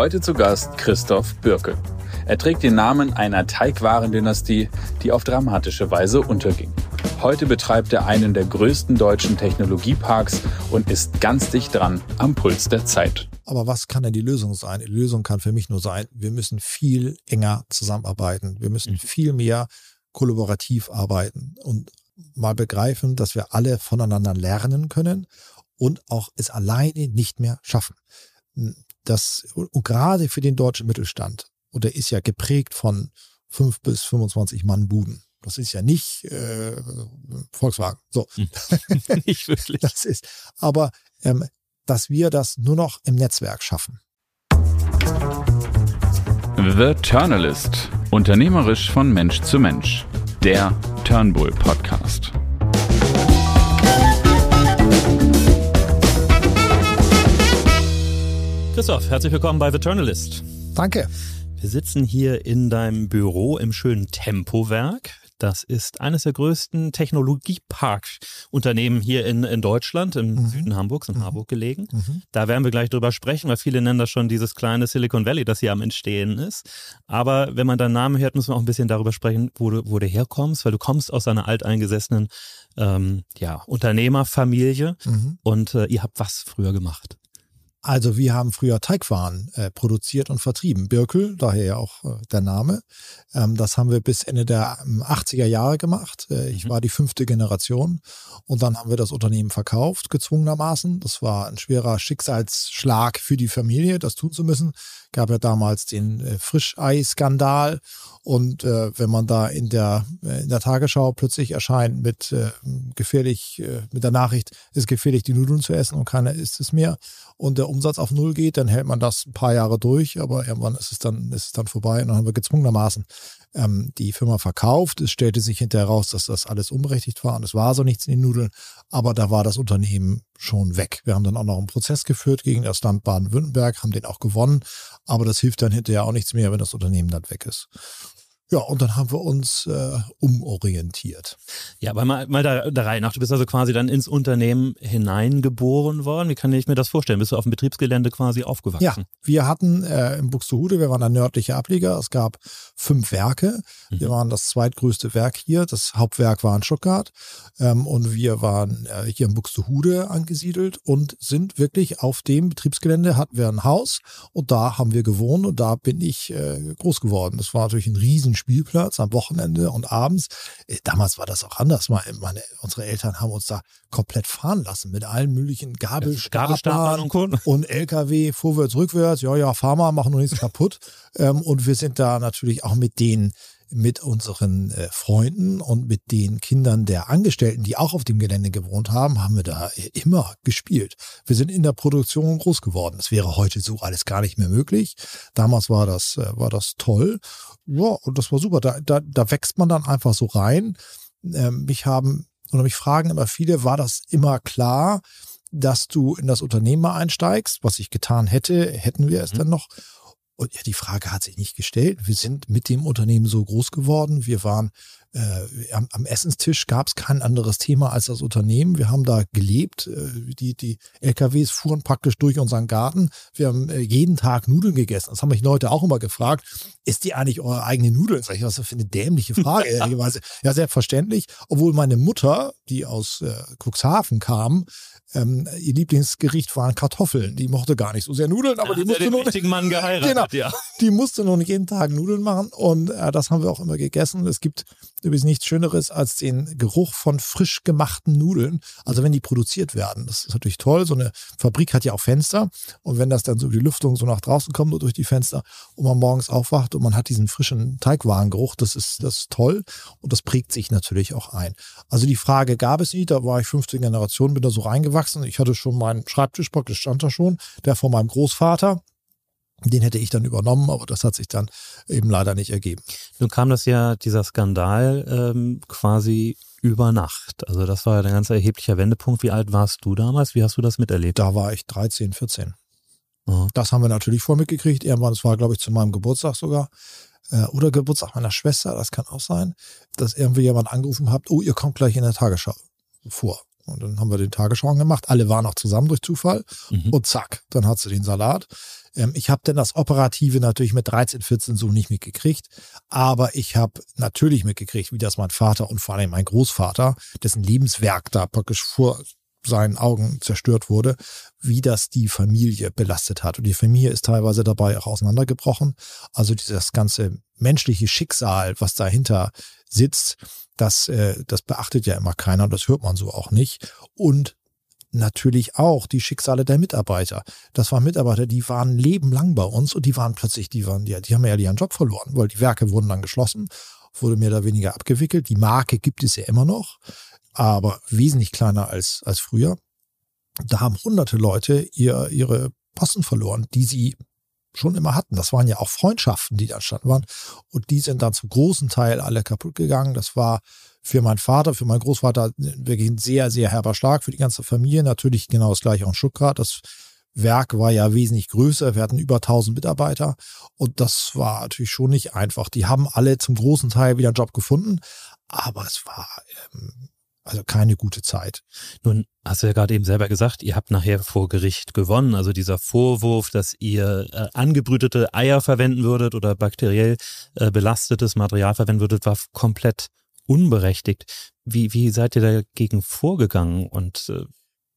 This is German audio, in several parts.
Heute zu Gast Christoph Birkel. Er trägt den Namen einer Teigwarendynastie, die auf dramatische Weise unterging. Heute betreibt er einen der größten deutschen Technologieparks und ist ganz dicht dran am Puls der Zeit. Aber was kann denn die Lösung sein? Die Lösung kann für mich nur sein, wir müssen viel enger zusammenarbeiten. Wir müssen mhm. viel mehr kollaborativ arbeiten und mal begreifen, dass wir alle voneinander lernen können und auch es alleine nicht mehr schaffen. Das, und gerade für den deutschen Mittelstand, und der ist ja geprägt von fünf bis 25 Mann Buden. Das ist ja nicht äh, Volkswagen. So. Hm. nicht wirklich. Das ist, aber ähm, dass wir das nur noch im Netzwerk schaffen. The Turnalist. Unternehmerisch von Mensch zu Mensch. Der Turnbull Podcast. Christoph, herzlich willkommen bei The Turnalist. Danke. Wir sitzen hier in deinem Büro im schönen Tempowerk. Das ist eines der größten Technologieparkunternehmen hier in, in Deutschland, im mhm. Süden Hamburgs, in mhm. Harburg gelegen. Mhm. Da werden wir gleich drüber sprechen, weil viele nennen das schon dieses kleine Silicon Valley, das hier am Entstehen ist. Aber wenn man deinen Namen hört, müssen wir auch ein bisschen darüber sprechen, wo du, wo du herkommst, weil du kommst aus einer alteingesessenen ähm, ja, Unternehmerfamilie mhm. und äh, ihr habt was früher gemacht? Also wir haben früher Teigwaren äh, produziert und vertrieben. Birkel, daher ja auch äh, der Name. Ähm, das haben wir bis Ende der 80er ähm, Jahre gemacht. Äh, ich mhm. war die fünfte Generation und dann haben wir das Unternehmen verkauft, gezwungenermaßen. Das war ein schwerer Schicksalsschlag für die Familie, das tun zu müssen. Gab ja damals den äh, Frischei-Skandal und äh, wenn man da in der, äh, in der Tagesschau plötzlich erscheint mit äh, gefährlich, äh, mit der Nachricht, es ist gefährlich, die Nudeln zu essen und keiner isst es mehr und der Umsatz auf Null geht, dann hält man das ein paar Jahre durch, aber irgendwann ist es dann, ist es dann vorbei und dann haben wir gezwungenermaßen ähm, die Firma verkauft. Es stellte sich hinterher raus, dass das alles unberechtigt war und es war so nichts in den Nudeln, aber da war das Unternehmen schon weg. Wir haben dann auch noch einen Prozess geführt gegen das Land Baden-Württemberg, haben den auch gewonnen, aber das hilft dann hinterher auch nichts mehr, wenn das Unternehmen dann weg ist. Ja, und dann haben wir uns äh, umorientiert. Ja, aber mal, mal der, der Reihe nach. Du bist also quasi dann ins Unternehmen hineingeboren worden. Wie kann ich mir das vorstellen? Bist du auf dem Betriebsgelände quasi aufgewachsen? Ja, wir hatten äh, in Buxtehude, wir waren ein nördlicher Ableger. Es gab fünf Werke. Mhm. Wir waren das zweitgrößte Werk hier. Das Hauptwerk war in Stuttgart. Ähm, und wir waren äh, hier in Buxtehude angesiedelt und sind wirklich auf dem Betriebsgelände hatten wir ein Haus und da haben wir gewohnt und da bin ich äh, groß geworden. Das war natürlich ein riesen Spielplatz am Wochenende und abends. Äh, damals war das auch anders. Meine, unsere Eltern haben uns da komplett fahren lassen mit allen möglichen Gabelstaplern und, und LKW vorwärts, rückwärts. Ja, ja, fahr mal, machen noch nichts kaputt. Ähm, und wir sind da natürlich auch mit denen mit unseren äh, Freunden und mit den Kindern der Angestellten, die auch auf dem Gelände gewohnt haben, haben wir da immer gespielt. Wir sind in der Produktion groß geworden. Das wäre heute so alles gar nicht mehr möglich. Damals war das, äh, war das toll. Ja, und das war super. Da, da, da wächst man dann einfach so rein. Ähm, mich haben oder mich fragen immer viele, war das immer klar, dass du in das Unternehmen einsteigst? Was ich getan hätte, hätten wir es mhm. dann noch. Und ja, die Frage hat sich nicht gestellt. Wir sind mit dem Unternehmen so groß geworden. Wir waren äh, am, am, Essenstisch gab es kein anderes Thema als das Unternehmen. Wir haben da gelebt. Äh, die, die LKWs fuhren praktisch durch unseren Garten. Wir haben äh, jeden Tag Nudeln gegessen. Das haben mich Leute auch immer gefragt. Ist die eigentlich eure eigene Nudeln? Sag ich, was für eine dämliche Frage, ja, selbstverständlich. Obwohl meine Mutter, die aus äh, Cuxhaven kam, ähm, ihr Lieblingsgericht waren Kartoffeln. Die mochte gar nicht so sehr Nudeln, aber ja, die musste nur nicht, Mann geheiratet, genau, ja. Die musste nur nicht jeden Tag Nudeln machen und äh, das haben wir auch immer gegessen. Es gibt übrigens nichts Schöneres als den Geruch von frisch gemachten Nudeln. Also wenn die produziert werden, das ist natürlich toll. So eine Fabrik hat ja auch Fenster und wenn das dann so die Lüftung so nach draußen kommt, nur durch die Fenster und man morgens aufwacht und man hat diesen frischen Teigwarengeruch, das ist das ist toll und das prägt sich natürlich auch ein. Also die Frage gab es nicht, da war ich 15 Generationen, bin da so reingewachsen gewachsen. Ich hatte schon meinen Schreibtisch praktisch stand da schon, der von meinem Großvater. Den hätte ich dann übernommen, aber das hat sich dann eben leider nicht ergeben. Nun kam das ja, dieser Skandal ähm, quasi über Nacht. Also das war ja ein ganz erheblicher Wendepunkt. Wie alt warst du damals? Wie hast du das miterlebt? Da war ich 13, 14. Mhm. Das haben wir natürlich voll mitgekriegt. Irgendwann, das war, glaube ich, zu meinem Geburtstag sogar. Äh, oder Geburtstag meiner Schwester, das kann auch sein, dass irgendwie jemand angerufen hat, oh, ihr kommt gleich in der Tagesschau vor. Und dann haben wir den Tagesschau gemacht. Alle waren auch zusammen durch Zufall. Mhm. Und zack, dann hat sie den Salat. Ähm, ich habe dann das Operative natürlich mit 13, 14 so nicht mitgekriegt. Aber ich habe natürlich mitgekriegt, wie das mein Vater und vor allem mein Großvater, dessen Lebenswerk da praktisch vor seinen Augen zerstört wurde, wie das die Familie belastet hat. Und die Familie ist teilweise dabei auch auseinandergebrochen. Also dieses ganze menschliche Schicksal, was dahinter sitzt, das, äh, das beachtet ja immer keiner, das hört man so auch nicht. Und natürlich auch die Schicksale der Mitarbeiter. Das waren Mitarbeiter, die waren lebenlang bei uns und die waren plötzlich, die waren, ja, die haben ja ihren Job verloren, weil die Werke wurden dann geschlossen, wurde mehr oder weniger abgewickelt. Die Marke gibt es ja immer noch, aber wesentlich kleiner als, als früher. Da haben hunderte Leute ihr, ihre Posten verloren, die sie schon immer hatten. Das waren ja auch Freundschaften, die da entstanden waren. Und die sind dann zum großen Teil alle kaputt gegangen. Das war für meinen Vater, für meinen Großvater wirklich ein sehr, sehr herber Schlag für die ganze Familie. Natürlich genau das gleiche auch in Stuttgart. Das Werk war ja wesentlich größer. Wir hatten über 1000 Mitarbeiter. Und das war natürlich schon nicht einfach. Die haben alle zum großen Teil wieder einen Job gefunden. Aber es war ähm, also keine gute Zeit. Nun hast du ja gerade eben selber gesagt, ihr habt nachher vor Gericht gewonnen. Also dieser Vorwurf, dass ihr äh, angebrütete Eier verwenden würdet oder bakteriell äh, belastetes Material verwenden würdet, war komplett unberechtigt. Wie, wie seid ihr dagegen vorgegangen und äh,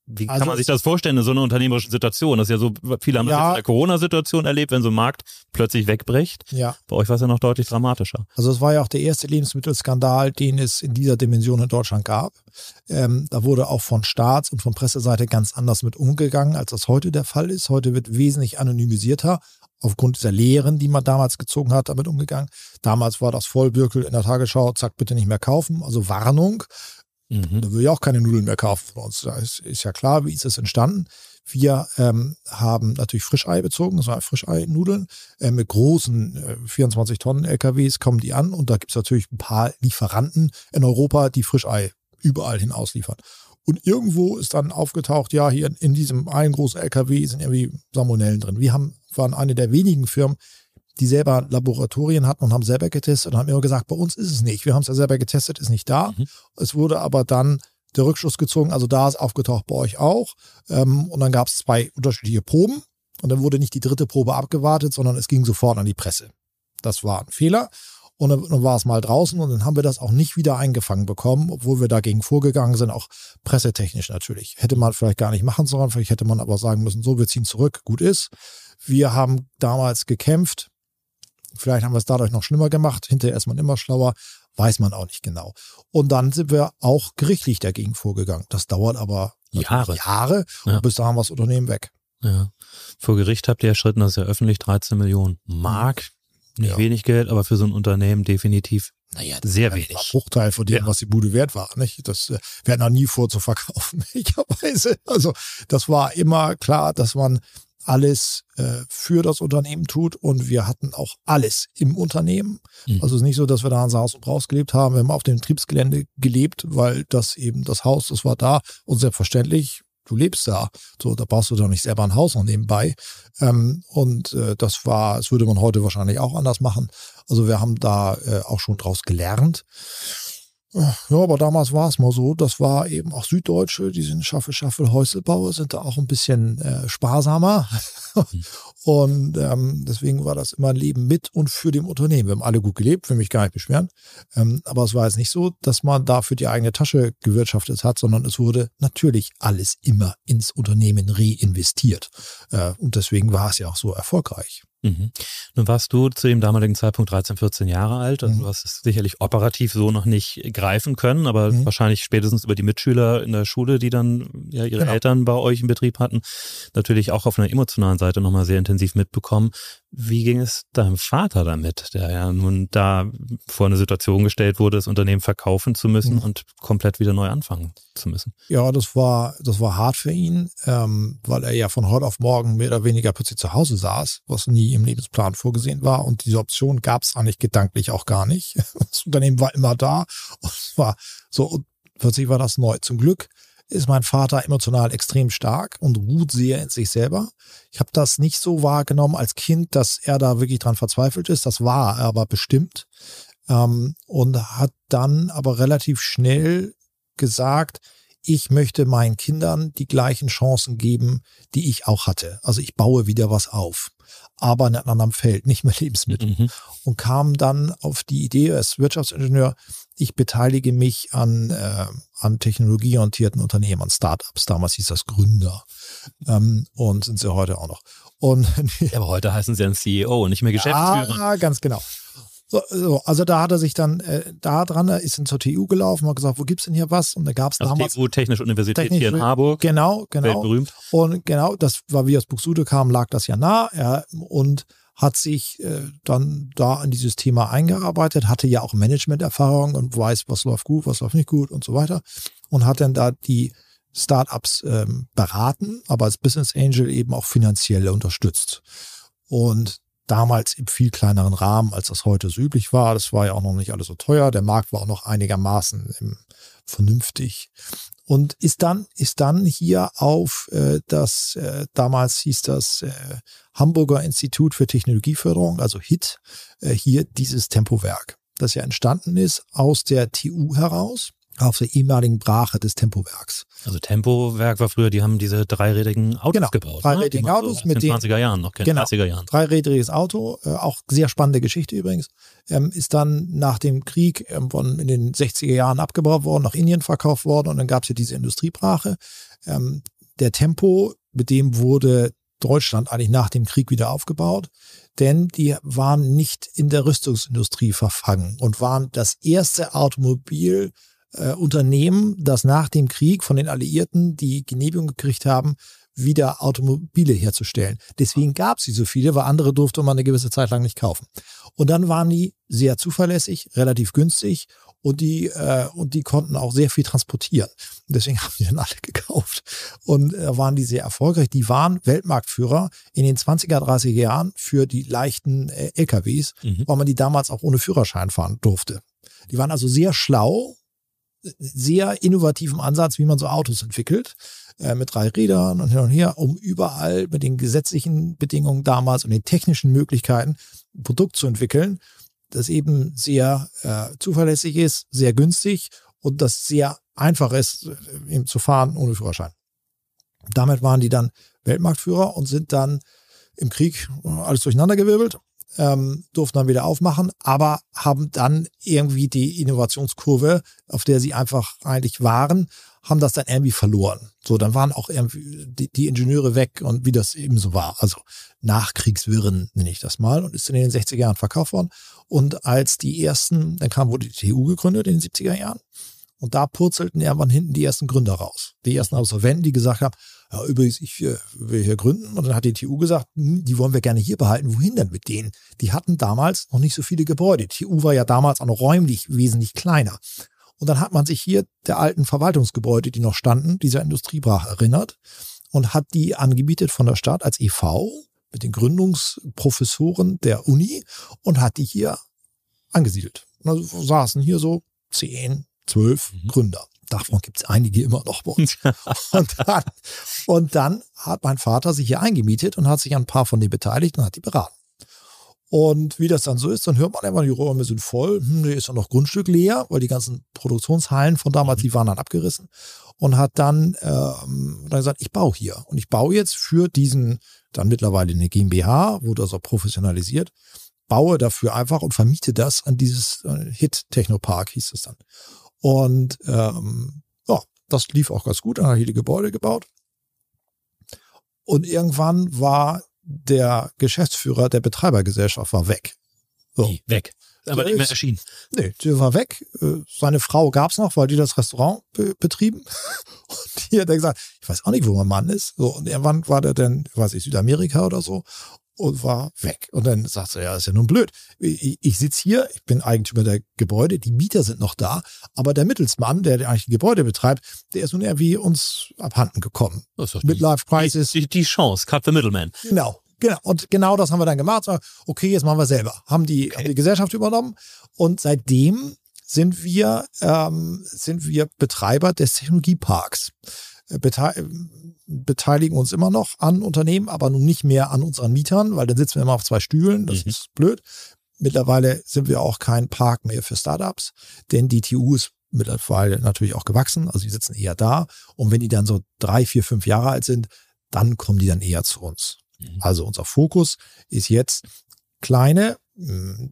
wie also kann man sich das vorstellen in so einer unternehmerischen Situation? Das ist ja so, viele haben ja, das in der Corona-Situation erlebt, wenn so ein Markt plötzlich wegbricht. Ja. Bei euch war es ja noch deutlich dramatischer. Also es war ja auch der erste Lebensmittelskandal, den es in dieser Dimension in Deutschland gab. Ähm, da wurde auch von Staats- und von Presseseite ganz anders mit umgegangen, als das heute der Fall ist. Heute wird wesentlich anonymisierter aufgrund dieser Lehren, die man damals gezogen hat, damit umgegangen. Damals war das Vollbürkel in der Tagesschau, zack, bitte nicht mehr kaufen, also Warnung. Mhm. Da würde ich auch keine Nudeln mehr kaufen von uns. Da ist, ist ja klar, wie ist es entstanden. Wir ähm, haben natürlich Frischei bezogen, das war Frischei-Nudeln. Äh, mit großen äh, 24 Tonnen LKWs kommen die an und da gibt es natürlich ein paar Lieferanten in Europa, die Frischei überall hin ausliefern. Und irgendwo ist dann aufgetaucht, ja, hier in diesem einen großen LKW sind irgendwie Salmonellen drin. Wir haben, waren eine der wenigen Firmen, die selber Laboratorien hatten und haben selber getestet und haben immer gesagt, bei uns ist es nicht. Wir haben es ja selber getestet, ist nicht da. Mhm. Es wurde aber dann der Rückschluss gezogen, also da ist aufgetaucht bei euch auch. Ähm, und dann gab es zwei unterschiedliche Proben und dann wurde nicht die dritte Probe abgewartet, sondern es ging sofort an die Presse. Das war ein Fehler. Und dann, dann war es mal draußen und dann haben wir das auch nicht wieder eingefangen bekommen, obwohl wir dagegen vorgegangen sind, auch pressetechnisch natürlich. Hätte man vielleicht gar nicht machen sollen, vielleicht hätte man aber sagen müssen, so, wir ziehen zurück, gut ist. Wir haben damals gekämpft, Vielleicht haben wir es dadurch noch schlimmer gemacht. Hinterher ist man immer schlauer. Weiß man auch nicht genau. Und dann sind wir auch gerichtlich dagegen vorgegangen. Das dauert aber Jahre. Jahre. Ja. Und bis dahin war das Unternehmen weg. Ja. Vor Gericht habt ihr erschritten, das ist ja öffentlich 13 Millionen Mark. Nicht ja. wenig Geld, aber für so ein Unternehmen definitiv naja, sehr wenig. Ein Bruchteil von dem, ja. was die Bude wert war. Nicht? Das äh, hatten noch nie vor zu verkaufen, möglicherweise. Also das war immer klar, dass man alles äh, für das Unternehmen tut und wir hatten auch alles im Unternehmen. Mhm. Also es ist nicht so, dass wir da unser Haus und Haus gelebt haben. Wir haben auf dem Betriebsgelände gelebt, weil das eben das Haus, das war da und selbstverständlich, du lebst da. So, da brauchst du doch nicht selber ein Haus noch nebenbei. Ähm, und äh, das war, das würde man heute wahrscheinlich auch anders machen. Also wir haben da äh, auch schon draus gelernt. Ja, aber damals war es mal so, das war eben auch Süddeutsche, die sind Schaffel, Schaffel, Häuselbauer, sind da auch ein bisschen äh, sparsamer. Und ähm, deswegen war das immer ein Leben mit und für dem Unternehmen. Wir haben alle gut gelebt, will mich gar nicht beschweren. Ähm, aber es war jetzt nicht so, dass man da für die eigene Tasche gewirtschaftet hat, sondern es wurde natürlich alles immer ins Unternehmen reinvestiert. Äh, und deswegen war es ja auch so erfolgreich. Mhm. Nun warst du zu dem damaligen Zeitpunkt 13, 14 Jahre alt. Also mhm. du hast es sicherlich operativ so noch nicht greifen können, aber mhm. wahrscheinlich spätestens über die Mitschüler in der Schule, die dann ja ihre genau. Eltern bei euch im Betrieb hatten, natürlich auch auf einer emotionalen Seite nochmal sehr intensiv mitbekommen. Wie ging es deinem Vater damit, der ja nun da vor eine Situation gestellt wurde, das Unternehmen verkaufen zu müssen mhm. und komplett wieder neu anfangen zu müssen? Ja, das war, das war hart für ihn, ähm, weil er ja von heute auf morgen mehr oder weniger plötzlich zu Hause saß, was nie im Lebensplan vorgesehen war. Und diese Option gab es eigentlich gedanklich auch gar nicht. Das Unternehmen war immer da und es war so, und plötzlich war das neu. Zum Glück ist mein Vater emotional extrem stark und ruht sehr in sich selber. Ich habe das nicht so wahrgenommen als Kind, dass er da wirklich dran verzweifelt ist. Das war er aber bestimmt. Ähm, und hat dann aber relativ schnell gesagt, ich möchte meinen Kindern die gleichen Chancen geben, die ich auch hatte. Also ich baue wieder was auf, aber in einem anderen Feld, nicht mehr Lebensmittel. Mhm. Und kam dann auf die Idee als Wirtschaftsingenieur, ich beteilige mich an, äh, an technologieorientierten Unternehmen, an Startups. Damals hieß das Gründer ähm, und sind sie heute auch noch. Und, ja, aber heute heißen sie ein CEO und nicht mehr Geschäftsführer. Ja, ganz genau. So, so, also da hat er sich dann äh, da dran, er ist zur TU gelaufen, hat gesagt, wo gibt's denn hier was? Und da gab's also damals TU Technische Universität Technisch, hier in Harburg. Genau, genau. Weltberühmt. Und genau, das war wie aus Buxude kam, lag das ja nah. Er, und hat sich äh, dann da in dieses Thema eingearbeitet, hatte ja auch Management-Erfahrung und weiß, was läuft gut, was läuft nicht gut und so weiter. Und hat dann da die Startups ähm, beraten, aber als Business Angel eben auch finanziell unterstützt. Und damals im viel kleineren Rahmen, als das heute so üblich war. Das war ja auch noch nicht alles so teuer. Der Markt war auch noch einigermaßen im, vernünftig. Und ist dann, ist dann hier auf äh, das, äh, damals hieß das äh, Hamburger Institut für Technologieförderung, also HIT, äh, hier dieses Tempowerk, das ja entstanden ist aus der TU heraus auf der ehemaligen Brache des Tempowerks. Also Tempowerk war früher, die haben diese dreirädigen Autos genau, gebaut. Dreirädigen ne? Autos so mit den 20er Jahren, noch genau, 30er Jahren. Dreirädriges Auto, äh, auch sehr spannende Geschichte übrigens, ähm, ist dann nach dem Krieg ähm, in den 60er Jahren abgebaut worden, nach Indien verkauft worden und dann gab es ja diese Industriebrache. Ähm, der Tempo, mit dem wurde Deutschland eigentlich nach dem Krieg wieder aufgebaut, denn die waren nicht in der Rüstungsindustrie verfangen und waren das erste Automobil äh, Unternehmen, das nach dem Krieg von den Alliierten die Genehmigung gekriegt haben, wieder Automobile herzustellen. Deswegen gab es sie so viele, weil andere durfte man eine gewisse Zeit lang nicht kaufen. Und dann waren die sehr zuverlässig, relativ günstig und die äh, und die konnten auch sehr viel transportieren. Deswegen haben die dann alle gekauft und äh, waren die sehr erfolgreich. Die waren Weltmarktführer in den 20er, 30er Jahren für die leichten äh, LKWs, mhm. weil man die damals auch ohne Führerschein fahren durfte. Die waren also sehr schlau sehr innovativen Ansatz, wie man so Autos entwickelt, äh, mit drei Rädern und hin und her, um überall mit den gesetzlichen Bedingungen damals und den technischen Möglichkeiten ein Produkt zu entwickeln, das eben sehr äh, zuverlässig ist, sehr günstig und das sehr einfach ist, äh, eben zu fahren ohne Führerschein. Damit waren die dann Weltmarktführer und sind dann im Krieg alles durcheinandergewirbelt ähm, durften dann wieder aufmachen, aber haben dann irgendwie die Innovationskurve, auf der sie einfach eigentlich waren, haben das dann irgendwie verloren. So, dann waren auch irgendwie die, die Ingenieure weg und wie das eben so war. Also Nachkriegswirren nenne ich das mal und ist in den 60er Jahren verkauft worden. Und als die ersten, dann kam, wurde die TU gegründet in den 70er Jahren. Und da purzelten irgendwann hinten die ersten Gründer raus. Die ersten Absolventen, die gesagt haben, ja, übrigens, ich will hier gründen. Und dann hat die TU gesagt, hm, die wollen wir gerne hier behalten. Wohin denn mit denen? Die hatten damals noch nicht so viele Gebäude. Die TU war ja damals auch noch räumlich wesentlich kleiner. Und dann hat man sich hier der alten Verwaltungsgebäude, die noch standen, dieser Industriebrach erinnert und hat die angebietet von der Stadt als EV mit den Gründungsprofessoren der Uni und hat die hier angesiedelt. Und also saßen hier so zehn, zwölf mhm. Gründer. Davon gibt es einige immer noch bei uns. und, dann, und dann hat mein Vater sich hier eingemietet und hat sich an ein paar von denen beteiligt und hat die beraten. Und wie das dann so ist, dann hört man immer, die Räume sind voll, hm, nee, ist ja noch Grundstück leer, weil die ganzen Produktionshallen von damals, die waren dann abgerissen. Und hat dann, ähm, dann gesagt, ich baue hier. Und ich baue jetzt für diesen, dann mittlerweile eine GmbH, wurde also professionalisiert, baue dafür einfach und vermiete das an dieses äh, Hit-Technopark, hieß es dann. Und ähm, ja, das lief auch ganz gut. Dann hat er die Gebäude gebaut. Und irgendwann war der Geschäftsführer der Betreibergesellschaft war weg. So. Nee, weg. Aber nicht mehr erschienen. Nee, der war weg. Äh, seine Frau gab's noch, weil die das Restaurant be betrieben. Und die hat dann gesagt, ich weiß auch nicht, wo mein Mann ist. So, und irgendwann war der dann, weiß ich, Südamerika oder so und war weg. Und dann sagt er, ja, ist ja nun blöd. Ich, ich sitze hier, ich bin Eigentümer der Gebäude, die Mieter sind noch da, aber der Mittelsmann, der eigentlich die Gebäude betreibt, der ist nun irgendwie uns abhanden gekommen. Mit Life Prices. Die, die, Chance, cut the middleman. Genau. Genau, und genau das haben wir dann gemacht. Okay, jetzt machen wir selber. Haben die, okay. haben die Gesellschaft übernommen und seitdem sind wir, ähm, sind wir Betreiber des Technologieparks. Äh, beteiligen uns immer noch an Unternehmen, aber nun nicht mehr an unseren Mietern, weil dann sitzen wir immer auf zwei Stühlen, das mhm. ist blöd. Mittlerweile sind wir auch kein Park mehr für Startups, denn die TU ist mittlerweile natürlich auch gewachsen, also die sitzen eher da. Und wenn die dann so drei, vier, fünf Jahre alt sind, dann kommen die dann eher zu uns. Mhm. Also unser Fokus ist jetzt kleine,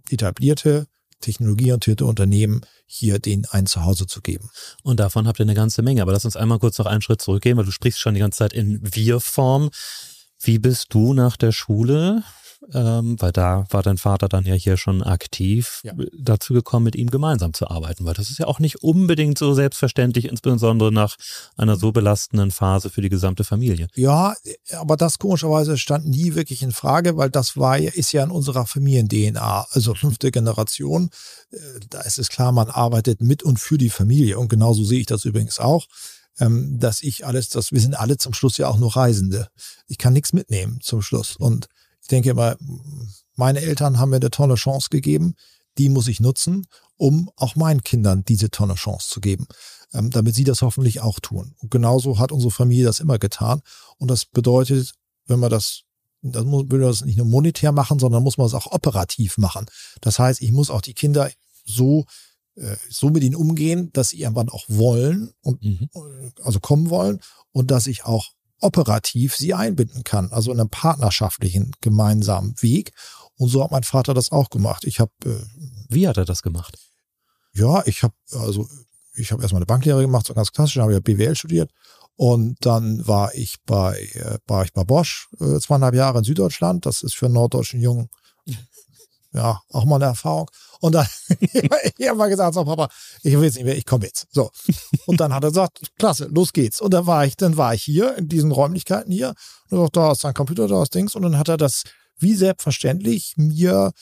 etablierte, technologieorientierte Unternehmen hier denen ein Zuhause zu geben. Und davon habt ihr eine ganze Menge. Aber lass uns einmal kurz noch einen Schritt zurückgehen, weil du sprichst schon die ganze Zeit in Wir-Form. Wie bist du nach der Schule ähm, weil da war dein Vater dann ja hier schon aktiv, ja. dazu gekommen, mit ihm gemeinsam zu arbeiten, weil das ist ja auch nicht unbedingt so selbstverständlich, insbesondere nach einer so belastenden Phase für die gesamte Familie. Ja, aber das komischerweise stand nie wirklich in Frage, weil das war ist ja in unserer Familien-DNA, also fünfte Generation. Äh, da ist es klar, man arbeitet mit und für die Familie und genauso sehe ich das übrigens auch ähm, dass ich alles, dass wir sind alle zum Schluss ja auch nur Reisende. Ich kann nichts mitnehmen zum Schluss. Und denke immer, meine Eltern haben mir eine tolle Chance gegeben, die muss ich nutzen, um auch meinen Kindern diese tolle Chance zu geben, ähm, damit sie das hoffentlich auch tun. Und genauso hat unsere Familie das immer getan. Und das bedeutet, wenn man das das muss, will das nicht nur monetär machen, sondern muss man es auch operativ machen. Das heißt, ich muss auch die Kinder so äh, so mit ihnen umgehen, dass sie irgendwann auch wollen und mhm. also kommen wollen und dass ich auch operativ sie einbinden kann, also in einem partnerschaftlichen gemeinsamen Weg. Und so hat mein Vater das auch gemacht. Ich habe. Äh, Wie hat er das gemacht? Ja, ich habe also ich habe erstmal eine Banklehre gemacht, so ganz klassisch, habe ja BWL studiert und dann war ich bei äh, war ich bei Bosch äh, zweieinhalb Jahre in Süddeutschland. Das ist für einen norddeutschen Jungen ja auch mal eine Erfahrung. Und dann, ich habe mal gesagt, so Papa, ich will jetzt nicht mehr, ich komme jetzt. So. Und dann hat er gesagt, klasse, los geht's. Und dann war ich, dann war ich hier in diesen Räumlichkeiten hier und sagt, da ist dein Computer, da ist Dings. Und dann hat er das wie selbstverständlich mir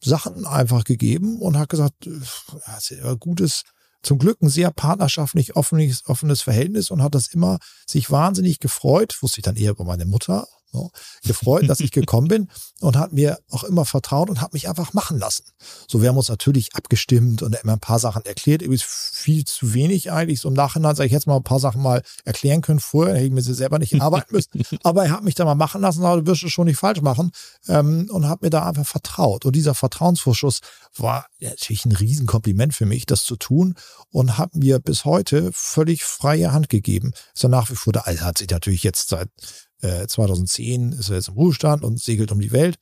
Sachen einfach gegeben und hat gesagt, ja, sehr gutes, zum Glück ein sehr partnerschaftlich offenes, offenes Verhältnis und hat das immer sich wahnsinnig gefreut, wusste ich dann eher über meine Mutter, so, gefreut, dass ich gekommen bin und hat mir auch immer vertraut und hat mich einfach machen lassen. So, wir haben uns natürlich abgestimmt und immer ein paar Sachen erklärt. Übrigens viel zu wenig eigentlich. So im Nachhinein sage ich jetzt mal ein paar Sachen mal erklären können. Vorher hätte ich mir sie selber nicht arbeiten müssen. Aber er hat mich da mal machen lassen, aber du wirst es schon nicht falsch machen. Ähm, und hat mir da einfach vertraut. Und dieser Vertrauensvorschuss war natürlich ein Riesenkompliment für mich, das zu tun und hat mir bis heute völlig freie Hand gegeben. Ist ja nach wie vor, der also hat sich natürlich jetzt seit 2010 äh, ist er jetzt im Ruhestand und segelt um die Welt.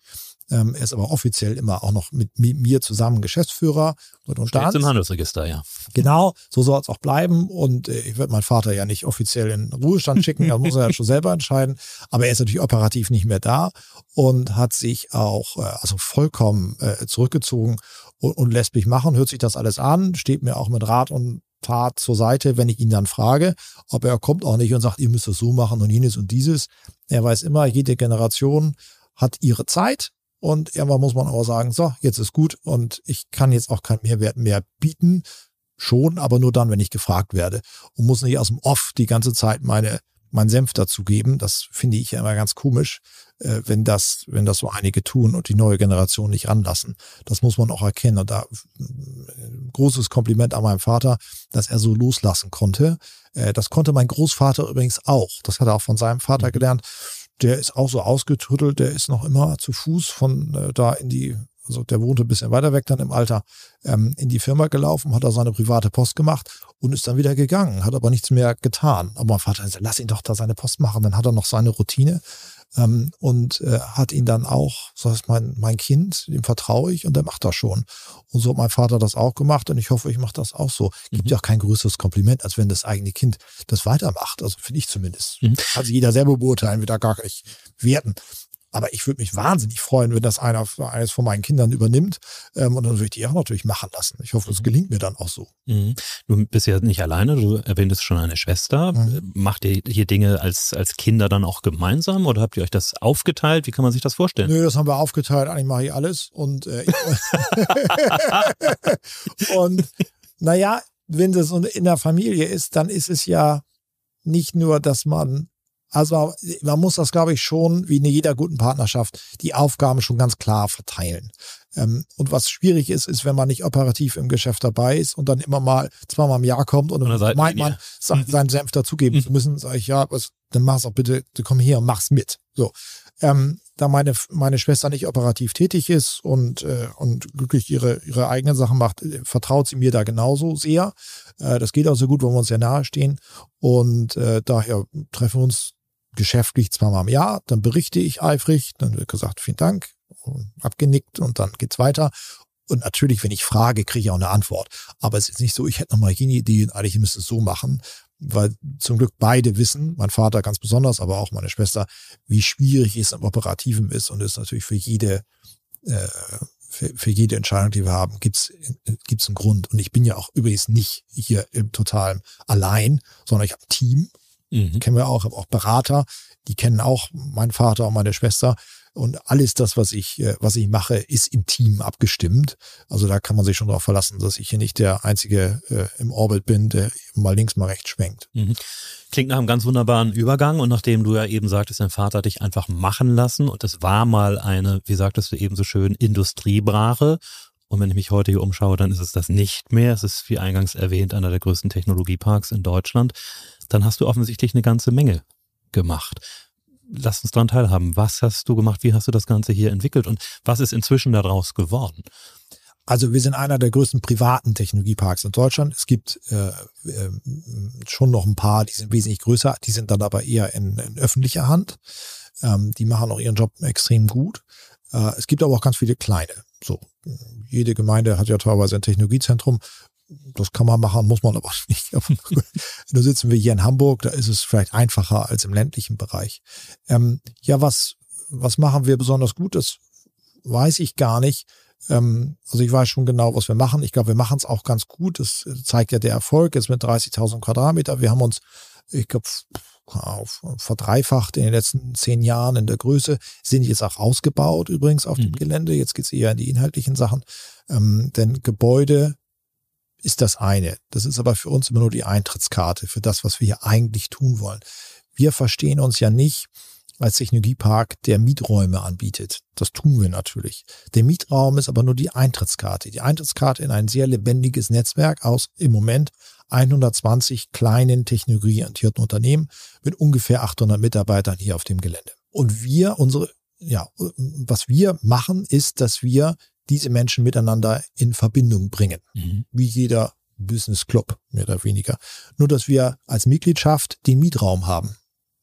Ähm, er ist aber offiziell immer auch noch mit mir zusammen Geschäftsführer. Und Steht im Handelsregister, ja. Genau, so soll es auch bleiben. Und äh, ich werde meinen Vater ja nicht offiziell in den Ruhestand schicken, da muss er ja schon selber entscheiden. Aber er ist natürlich operativ nicht mehr da und hat sich auch äh, also vollkommen äh, zurückgezogen und, und lässt mich machen, hört sich das alles an, steht mir auch mit Rat und Tat zur Seite, wenn ich ihn dann frage. Aber er kommt auch nicht und sagt, ihr müsst es so machen und jenes und dieses. Er weiß immer, jede Generation hat ihre Zeit. Und irgendwann muss man auch sagen, so, jetzt ist gut und ich kann jetzt auch keinen Mehrwert mehr bieten. Schon, aber nur dann, wenn ich gefragt werde. Und muss nicht aus dem Off die ganze Zeit meine meinen Senf dazugeben. Das finde ich ja immer ganz komisch, äh, wenn das, wenn das so einige tun und die neue Generation nicht ranlassen. Das muss man auch erkennen. Und da äh, großes Kompliment an meinen Vater, dass er so loslassen konnte. Äh, das konnte mein Großvater übrigens auch. Das hat er auch von seinem Vater mhm. gelernt. Der ist auch so ausgetüttelt, der ist noch immer zu Fuß von äh, da in die also der wohnte ein bisschen weiter weg dann im Alter, ähm, in die Firma gelaufen, hat da seine private Post gemacht und ist dann wieder gegangen, hat aber nichts mehr getan. Aber mein Vater sagt, lass ihn doch da seine Post machen, dann hat er noch seine Routine ähm, und äh, hat ihn dann auch, so heißt mein, mein Kind, dem vertraue ich und der macht das schon. Und so hat mein Vater das auch gemacht und ich hoffe, ich mache das auch so. Gibt mhm. ja auch kein größeres Kompliment, als wenn das eigene Kind das weitermacht. Also finde ich zumindest. Mhm. Kann sich jeder selber beurteilen, wird da gar nicht werten. Aber ich würde mich wahnsinnig freuen, wenn das einer eines von meinen Kindern übernimmt. Ähm, und dann würde ich die auch natürlich machen lassen. Ich hoffe, es mhm. gelingt mir dann auch so. Mhm. Du bist ja nicht alleine, du erwähntest schon eine Schwester. Mhm. Macht ihr hier Dinge als, als Kinder dann auch gemeinsam oder habt ihr euch das aufgeteilt? Wie kann man sich das vorstellen? Nö, das haben wir aufgeteilt. Eigentlich mache ich alles. Und, äh, und naja, wenn das in der Familie ist, dann ist es ja nicht nur, dass man also man muss das, glaube ich, schon, wie in jeder guten Partnerschaft, die Aufgaben schon ganz klar verteilen. Ähm, und was schwierig ist, ist, wenn man nicht operativ im Geschäft dabei ist und dann immer mal zweimal im Jahr kommt und dann meint man, seinen Senf dazugeben zu müssen, sage ich, ja, was, dann mach's auch bitte, du komm hier und mach's mit. So. Ähm, da meine, meine Schwester nicht operativ tätig ist und, äh, und glücklich ihre, ihre eigenen Sachen macht, äh, vertraut sie mir da genauso sehr. Äh, das geht auch so gut, weil wir uns sehr nahe stehen. Und äh, daher treffen wir uns geschäftlich zweimal im Jahr. Dann berichte ich eifrig, dann wird gesagt, vielen Dank, abgenickt und dann geht's weiter. Und natürlich, wenn ich frage, kriege ich auch eine Antwort. Aber es ist nicht so, ich hätte noch mal jene Idee, eigentlich müsste es so machen, weil zum Glück beide wissen, mein Vater ganz besonders, aber auch meine Schwester, wie schwierig es im Operativen ist und es natürlich für jede äh, für, für jede Entscheidung, die wir haben, gibt's gibt's einen Grund. Und ich bin ja auch übrigens nicht hier im Totalen allein, sondern ich habe ein Team. Mhm. Kennen wir auch, habe auch Berater, die kennen auch meinen Vater und meine Schwester. Und alles das, was ich, äh, was ich mache, ist im Team abgestimmt. Also da kann man sich schon darauf verlassen, dass ich hier nicht der Einzige äh, im Orbit bin, der mal links, mal rechts schwenkt. Mhm. Klingt nach einem ganz wunderbaren Übergang. Und nachdem du ja eben sagtest, dein Vater hat dich einfach machen lassen und es war mal eine, wie sagtest du eben so schön, Industriebrache. Und wenn ich mich heute hier umschaue, dann ist es das nicht mehr. Es ist, wie eingangs erwähnt, einer der größten Technologieparks in Deutschland. Dann hast du offensichtlich eine ganze Menge gemacht lass uns daran teilhaben. Was hast du gemacht? Wie hast du das Ganze hier entwickelt? Und was ist inzwischen daraus geworden? Also wir sind einer der größten privaten Technologieparks in Deutschland. Es gibt äh, äh, schon noch ein paar, die sind wesentlich größer, die sind dann aber eher in, in öffentlicher Hand. Ähm, die machen auch ihren Job extrem gut. Äh, es gibt aber auch ganz viele kleine. So, jede Gemeinde hat ja teilweise ein Technologiezentrum das kann man machen, muss man aber nicht. da sitzen wir hier in Hamburg, da ist es vielleicht einfacher als im ländlichen Bereich. Ähm, ja, was, was machen wir besonders gut? Das weiß ich gar nicht. Ähm, also ich weiß schon genau, was wir machen. Ich glaube, wir machen es auch ganz gut. Das zeigt ja der Erfolg jetzt mit 30.000 Quadratmeter. Wir haben uns, ich glaube, verdreifacht in den letzten zehn Jahren in der Größe, sind jetzt auch ausgebaut übrigens auf mhm. dem Gelände. Jetzt geht's eher in die inhaltlichen Sachen. Ähm, denn Gebäude ist das eine. Das ist aber für uns immer nur die Eintrittskarte für das, was wir hier eigentlich tun wollen. Wir verstehen uns ja nicht als Technologiepark, der Mieträume anbietet. Das tun wir natürlich. Der Mietraum ist aber nur die Eintrittskarte. Die Eintrittskarte in ein sehr lebendiges Netzwerk aus im Moment 120 kleinen technologieorientierten Unternehmen mit ungefähr 800 Mitarbeitern hier auf dem Gelände. Und wir, unsere, ja, was wir machen, ist, dass wir diese Menschen miteinander in Verbindung bringen. Mhm. Wie jeder Business Club, mehr oder weniger. Nur, dass wir als Mitgliedschaft den Mietraum haben.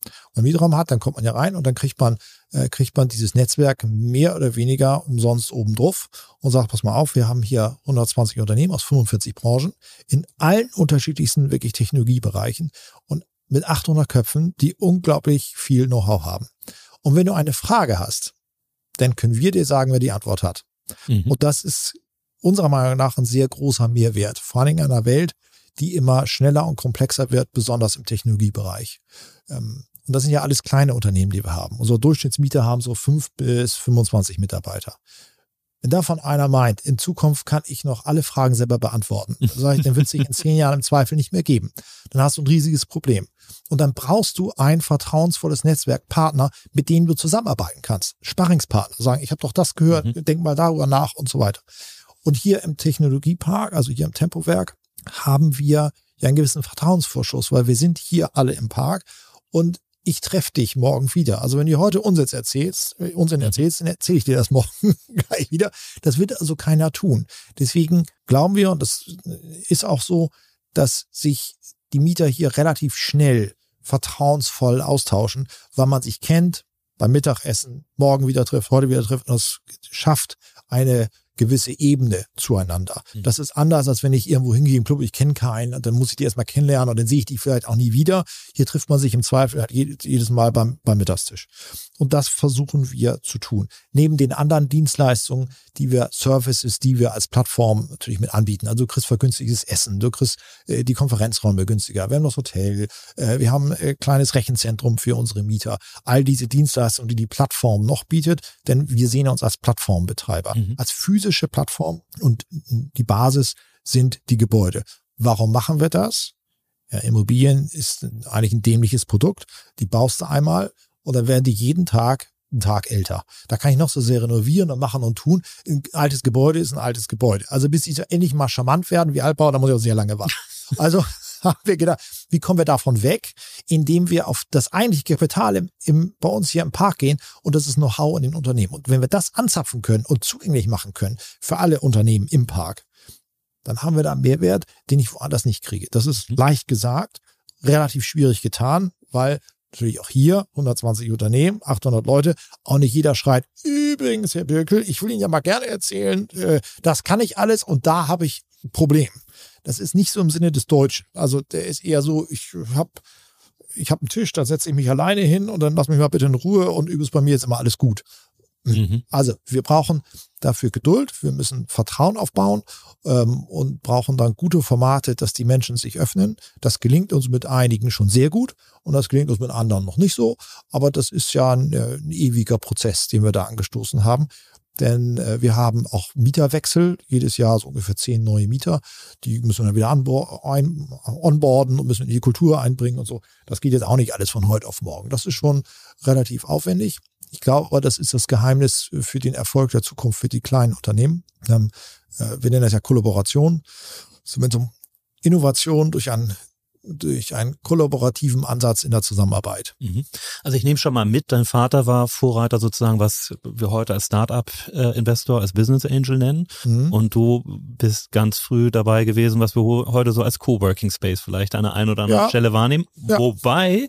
Wenn man Mietraum hat, dann kommt man ja rein und dann kriegt man, äh, kriegt man dieses Netzwerk mehr oder weniger umsonst obendrauf und sagt, pass mal auf, wir haben hier 120 Unternehmen aus 45 Branchen in allen unterschiedlichsten wirklich Technologiebereichen und mit 800 Köpfen, die unglaublich viel Know-how haben. Und wenn du eine Frage hast, dann können wir dir sagen, wer die Antwort hat. Mhm. Und das ist unserer Meinung nach ein sehr großer Mehrwert, vor allem in einer Welt, die immer schneller und komplexer wird, besonders im Technologiebereich. Ähm, und das sind ja alles kleine Unternehmen, die wir haben. Unsere Durchschnittsmieter haben so fünf bis 25 Mitarbeiter. Wenn davon einer meint, in Zukunft kann ich noch alle Fragen selber beantworten, dann sage ich, dann wird es sich in zehn Jahren im Zweifel nicht mehr geben. Dann hast du ein riesiges Problem. Und dann brauchst du ein vertrauensvolles Netzwerk, Partner, mit denen du zusammenarbeiten kannst. Sparringspartner, sagen, ich habe doch das gehört, mhm. denk mal darüber nach und so weiter. Und hier im Technologiepark, also hier im Tempowerk, haben wir ja einen gewissen Vertrauensvorschuss, weil wir sind hier alle im Park und ich treffe dich morgen wieder. Also wenn du heute Unsinn erzählst, äh, Unsinn mhm. erzählst, dann erzähle ich dir das morgen gleich wieder. Das wird also keiner tun. Deswegen glauben wir, und das ist auch so, dass sich die Mieter hier relativ schnell vertrauensvoll austauschen, weil man sich kennt, beim Mittagessen, morgen wieder trifft, heute wieder trifft und es schafft eine gewisse Ebene zueinander. Mhm. Das ist anders, als wenn ich irgendwo hingehe im Club, ich kenne keinen, dann muss ich die erstmal kennenlernen und dann sehe ich die vielleicht auch nie wieder. Hier trifft man sich im Zweifel jedes Mal beim, beim Mittagstisch. Und das versuchen wir zu tun. Neben den anderen Dienstleistungen, die wir, Services, die wir als Plattform natürlich mit anbieten. Also du kriegst vergünstigtes Essen, du kriegst äh, die Konferenzräume günstiger, wir haben das Hotel, äh, wir haben äh, kleines Rechenzentrum für unsere Mieter. All diese Dienstleistungen, die die Plattform noch bietet, denn wir sehen uns als Plattformbetreiber, mhm. als physische Plattform und die Basis sind die Gebäude. Warum machen wir das? Ja, Immobilien ist eigentlich ein dämliches Produkt. Die baust du einmal und dann werden die jeden Tag einen Tag älter. Da kann ich noch so sehr renovieren und machen und tun. Ein altes Gebäude ist ein altes Gebäude. Also bis so endlich mal charmant werden wie Altbau, da muss ich auch sehr lange warten. Also haben wir gedacht, wie kommen wir davon weg, indem wir auf das eigentliche Kapital im, im, bei uns hier im Park gehen und das ist Know-how in den Unternehmen. Und wenn wir das anzapfen können und zugänglich machen können für alle Unternehmen im Park, dann haben wir da einen Mehrwert, den ich woanders nicht kriege. Das ist leicht gesagt, relativ schwierig getan, weil natürlich auch hier 120 Unternehmen, 800 Leute, auch nicht jeder schreit, übrigens, Herr Birkel, ich will Ihnen ja mal gerne erzählen, äh, das kann ich alles und da habe ich Problem. Das ist nicht so im Sinne des Deutschen. Also der ist eher so, ich habe ich hab einen Tisch, da setze ich mich alleine hin und dann lass mich mal bitte in Ruhe und übrigens bei mir ist immer alles gut. Mhm. Also wir brauchen dafür Geduld, wir müssen Vertrauen aufbauen ähm, und brauchen dann gute Formate, dass die Menschen sich öffnen. Das gelingt uns mit einigen schon sehr gut und das gelingt uns mit anderen noch nicht so. Aber das ist ja ein, äh, ein ewiger Prozess, den wir da angestoßen haben. Denn äh, wir haben auch Mieterwechsel, jedes Jahr so ungefähr zehn neue Mieter. Die müssen wir dann wieder ein, onboarden und müssen in die Kultur einbringen und so. Das geht jetzt auch nicht alles von heute auf morgen. Das ist schon relativ aufwendig. Ich glaube aber, das ist das Geheimnis für den Erfolg der Zukunft für die kleinen Unternehmen. Ähm, äh, wir nennen das ja Kollaboration. Zumindest Innovation durch ein durch einen kollaborativen Ansatz in der Zusammenarbeit. Mhm. Also ich nehme schon mal mit, dein Vater war Vorreiter sozusagen, was wir heute als Startup-Investor, als Business Angel nennen. Mhm. Und du bist ganz früh dabei gewesen, was wir heute so als Coworking Space vielleicht an der einen oder anderen ja. Stelle wahrnehmen. Ja. Wobei